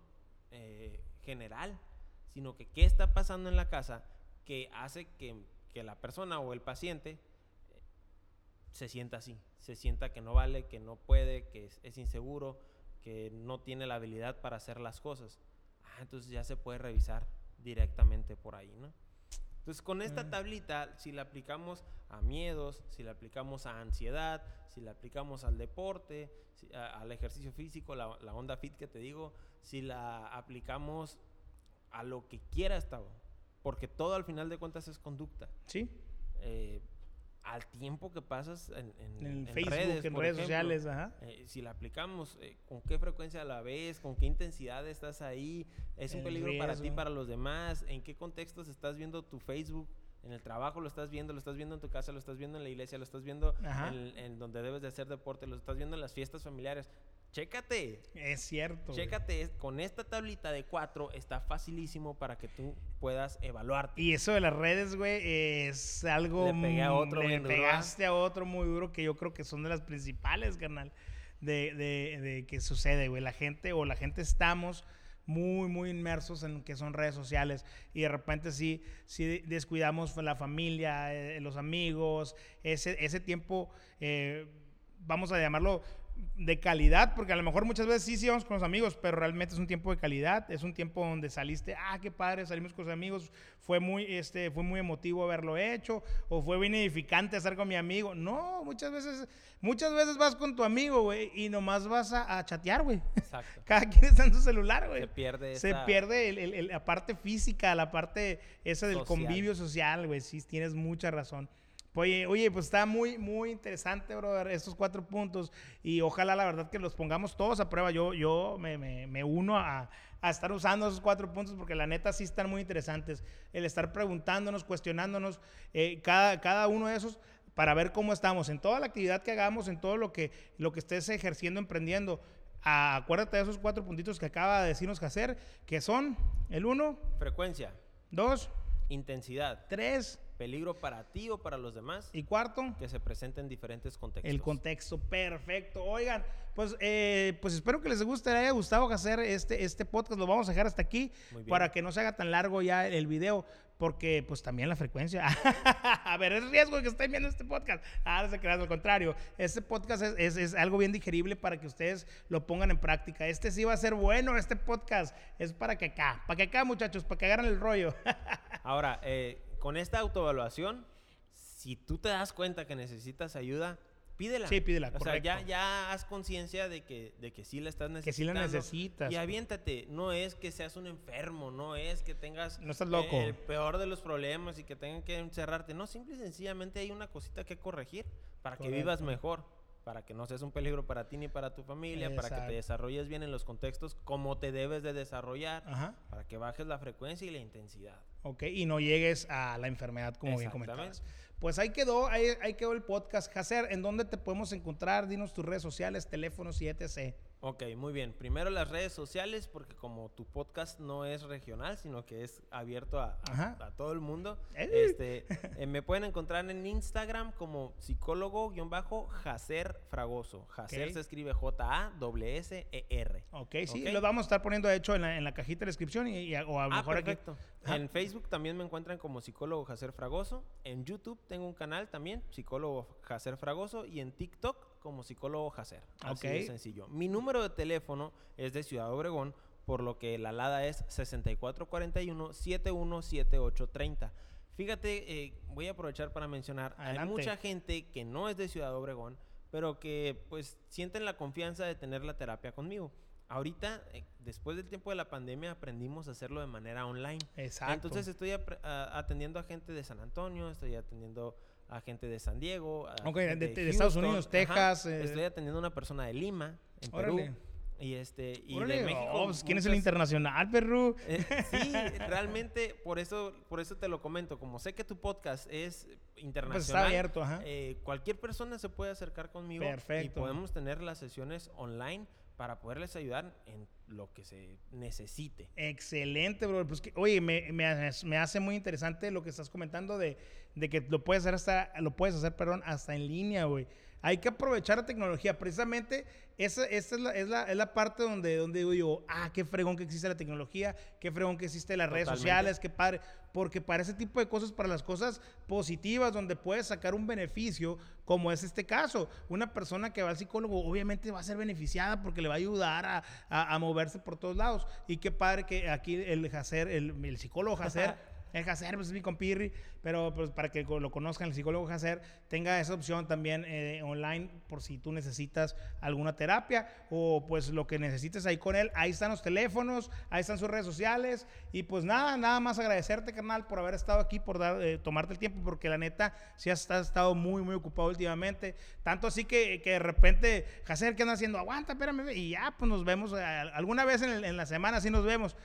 [SPEAKER 2] eh, general, sino que qué está pasando en la casa que hace que, que la persona o el paciente se sienta así, se sienta que no vale, que no puede, que es, es inseguro, que no tiene la habilidad para hacer las cosas. Ah, entonces ya se puede revisar directamente por ahí, ¿no? Entonces, con esta
[SPEAKER 1] Mm.
[SPEAKER 2] tablita, si la aplicamos a miedos, si la aplicamos a ansiedad, si la aplicamos al deporte, si- a- al ejercicio físico, la, la onda fit que te digo, si la aplicamos a lo que quieras, Tavo, porque todo al final de cuentas es conducta.
[SPEAKER 1] Sí,
[SPEAKER 2] Eh, al tiempo que pasas en, en-
[SPEAKER 1] Facebook,
[SPEAKER 2] redes,
[SPEAKER 1] en redes
[SPEAKER 2] ejemplo,
[SPEAKER 1] sociales, ajá.
[SPEAKER 2] eh, si la aplicamos, eh, ¿con qué frecuencia la ves? ¿Con qué intensidad estás ahí? ¿Es un
[SPEAKER 1] El
[SPEAKER 2] peligro para ti, para los demás? ¿En qué contextos estás viendo tu Facebook? En el trabajo lo estás viendo, lo estás viendo en tu casa, lo estás viendo en la iglesia, lo estás viendo en, en donde debes de hacer deporte, lo estás viendo en las fiestas familiares. Chécate,
[SPEAKER 1] Es cierto.
[SPEAKER 2] chécate, con esta tablita de cuatro está facilísimo para que tú puedas evaluarte.
[SPEAKER 1] Y eso de las redes, güey, es algo...
[SPEAKER 2] Le pegué a otro
[SPEAKER 1] Le
[SPEAKER 2] duro, ¿ah?
[SPEAKER 1] pegaste a otro muy duro que yo creo que son de las principales, carnal, de, de, de que sucede, güey. La gente o la gente estamos muy, muy inmersos en lo que son redes sociales y de repente sí, sí descuidamos la familia, eh, los amigos, ese, ese tiempo, eh, vamos a llamarlo de calidad, porque a lo mejor muchas veces sí, sí vamos con los amigos, pero realmente es un tiempo de calidad, es un tiempo donde saliste, ah, qué padre, salimos con los amigos, fue muy, este, fue muy emotivo haberlo hecho, o fue bien edificante estar con mi amigo. No, muchas veces, muchas veces vas con tu amigo, güey, y nomás vas a, a chatear, güey.
[SPEAKER 2] Exacto.
[SPEAKER 1] Cada quien está en su celular, güey.
[SPEAKER 2] Se pierde
[SPEAKER 1] Se
[SPEAKER 2] esa-
[SPEAKER 1] pierde el- el- el- la parte física, la parte esa del
[SPEAKER 2] Social.
[SPEAKER 1] convivio social, güey. Sí, tienes mucha razón. Oye, oye, pues está muy, muy interesante, brother, estos cuatro puntos. Y ojalá, la verdad, que los pongamos todos a prueba. Yo, yo me, me- me uno a, a estar usando esos cuatro puntos porque la neta sí están muy interesantes. El estar preguntándonos, cuestionándonos, eh, cada, cada uno de esos para ver cómo estamos en toda la actividad que hagamos, en todo lo que, lo que estés ejerciendo, emprendiendo. Ah, acuérdate de esos cuatro puntitos que acaba de decirnos hacer, que son el uno,
[SPEAKER 2] Frecuencia,
[SPEAKER 1] dos,
[SPEAKER 2] intensidad,
[SPEAKER 1] tres
[SPEAKER 2] peligro para ti o para los demás
[SPEAKER 1] y cuarto,
[SPEAKER 2] que se presenta en diferentes contextos.
[SPEAKER 1] el contexto perfecto. Oigan, pues, eh, pues espero que les guste, les haya gustado hacer este, este podcast. Lo vamos a dejar hasta aquí para que no se haga tan largo ya el video, porque pues también la frecuencia. a ver, es riesgo que estén viendo este podcast. Ah, no se crean, al contrario. Este podcast es, es- es algo bien digerible para que ustedes lo pongan en práctica. Este sí va a ser bueno, este podcast es para que acá, para que acá muchachos, para que agarren el rollo.
[SPEAKER 2] Ahora, eh, con esta autoevaluación, si tú te das cuenta que necesitas ayuda, pídela.
[SPEAKER 1] Sí, pídela,
[SPEAKER 2] O sea, ya, ya haz conciencia de que, de que sí la estás necesitando.
[SPEAKER 1] Que sí la necesitas.
[SPEAKER 2] Y aviéntate. No es que seas un enfermo, no es que tengas
[SPEAKER 1] No estás loco.
[SPEAKER 2] eh, el peor de los problemas y que tengan que encerrarte. No, simple y sencillamente hay una cosita que corregir para que vivas mejor. Para que no seas un peligro para ti ni para tu familia, para que te desarrolles bien en los contextos como te debes de desarrollar,
[SPEAKER 1] Ajá.
[SPEAKER 2] para que bajes la frecuencia y la intensidad.
[SPEAKER 1] Ok, y no llegues a la enfermedad, como bien comentabas. Pues ahí quedó, ahí, ahí quedó el podcast. Hacer, ¿en dónde te podemos encontrar? Dinos tus redes sociales, teléfonos y etc.
[SPEAKER 2] Ok, muy bien. Primero las redes sociales, porque como tu podcast no es regional, sino que es abierto a, a-
[SPEAKER 1] Ajá.
[SPEAKER 2] a todo el mundo, este, eh, me pueden encontrar en Instagram como psicólogo-jacer fragoso. Jacer se escribe J-A-S-S-E-R.
[SPEAKER 1] Ok, sí, lo vamos a estar poniendo de hecho en la, en la cajita de descripción y, o a lo
[SPEAKER 2] Ah,
[SPEAKER 1] mejor aquí.
[SPEAKER 2] perfecto.
[SPEAKER 1] Ajá.
[SPEAKER 2] En Facebook también me encuentran como psicólogo Jacer Fragoso. En YouTube tengo un canal también, psicólogo Jacer Fragoso. Y en TikTok como psicólogo Jacer. Así de
[SPEAKER 1] Ok.
[SPEAKER 2] sencillo. Mi número de teléfono es de Ciudad Obregón, por lo que la LADA es 6441-717830. Fíjate, eh, voy a aprovechar para mencionar, hay mucha gente que no es de Ciudad Obregón, pero que pues sienten la confianza de tener la terapia conmigo. Ahorita, eh, después del tiempo de la pandemia, aprendimos a hacerlo de manera online.
[SPEAKER 1] Exacto.
[SPEAKER 2] Entonces estoy a- atendiendo a gente de San Antonio, estoy atendiendo a gente de San Diego, a gente
[SPEAKER 1] de- de Estados Unidos. Texas, eh.
[SPEAKER 2] Estoy atendiendo a una persona de Lima, en
[SPEAKER 1] Órale.
[SPEAKER 2] Perú. Y este y
[SPEAKER 1] Órale,
[SPEAKER 2] de México.
[SPEAKER 1] oh, pues, ¿Quién es el internacional, perro?
[SPEAKER 2] eh, sí, realmente por eso, por eso te lo comento. Como sé que tu podcast es internacional,
[SPEAKER 1] Pues está abierto, ajá.
[SPEAKER 2] eh, cualquier persona se puede acercar conmigo
[SPEAKER 1] Perfecto.
[SPEAKER 2] y podemos tener las sesiones online para poderles ayudar en lo que se necesite.
[SPEAKER 1] Excelente, bro. Pues que- oye, me, me hace- me hace muy interesante lo que estás comentando de, de que lo puedes hacer hasta, lo puedes hacer, perdón, hasta en línea, güey. hay que aprovechar la tecnología. Precisamente esa, esa es, la, es, la, es, la, parte donde, donde digo yo, ah, qué fregón que existe la tecnología, qué fregón que existe las Totalmente. redes sociales, qué padre. Porque para ese tipo de cosas, para las cosas positivas, donde puedes sacar un beneficio, como es este caso, una persona que va al psicólogo obviamente va a ser beneficiada porque le va a ayudar a, a, a moverse por todos lados. Y qué padre que aquí el Hacer, el, el psicólogo Hacer el Hacer, pues es mi compirri, pero pues para que lo conozcan, el psicólogo Hacer tenga esa opción también eh, online por si tú necesitas alguna terapia o pues lo que necesites ahí con él. Ahí están los teléfonos, ahí están sus redes sociales y pues nada, nada más agradecerte, carnal, por haber estado aquí, por dar, eh, tomarte el tiempo, porque la neta sí has, estado muy, muy ocupado últimamente. Tanto así que, que de repente, Hacer, ¿qué andas haciendo? Aguanta, espérame, y ya, pues nos vemos, eh, alguna vez en, en la semana sí nos vemos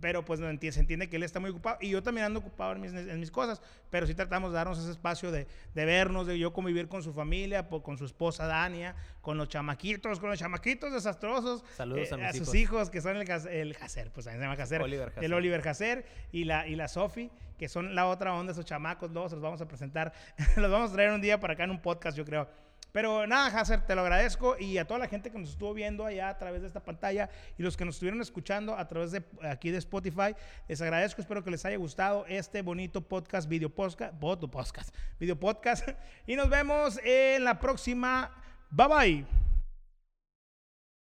[SPEAKER 1] pero pues no entiende, se entiende que él está muy ocupado y yo también ando ocupado en mis, en mis cosas, pero sí tratamos de darnos ese espacio de, de, vernos, de yo convivir con su familia, con su esposa Dania, con los chamaquitos, con los chamaquitos desastrosos.
[SPEAKER 2] Saludos
[SPEAKER 1] eh,
[SPEAKER 2] a, mis
[SPEAKER 1] a
[SPEAKER 2] hijos.
[SPEAKER 1] sus hijos, que son el, el Jacer, pues se llama Jacer,
[SPEAKER 2] Oliver Jacer.
[SPEAKER 1] el Oliver Jacer y la, y la Sofi, que son la otra onda, esos chamacos, luego se los vamos a presentar, los vamos a traer un día para acá en un podcast, yo creo. Pero nada, Hacer, te lo agradezco y a toda la gente que nos estuvo viendo allá a través de esta pantalla y los que nos estuvieron escuchando a través de aquí de Spotify, les agradezco, espero que les haya gustado este bonito podcast, video podcast, video podcast y nos vemos en la próxima. Bye bye.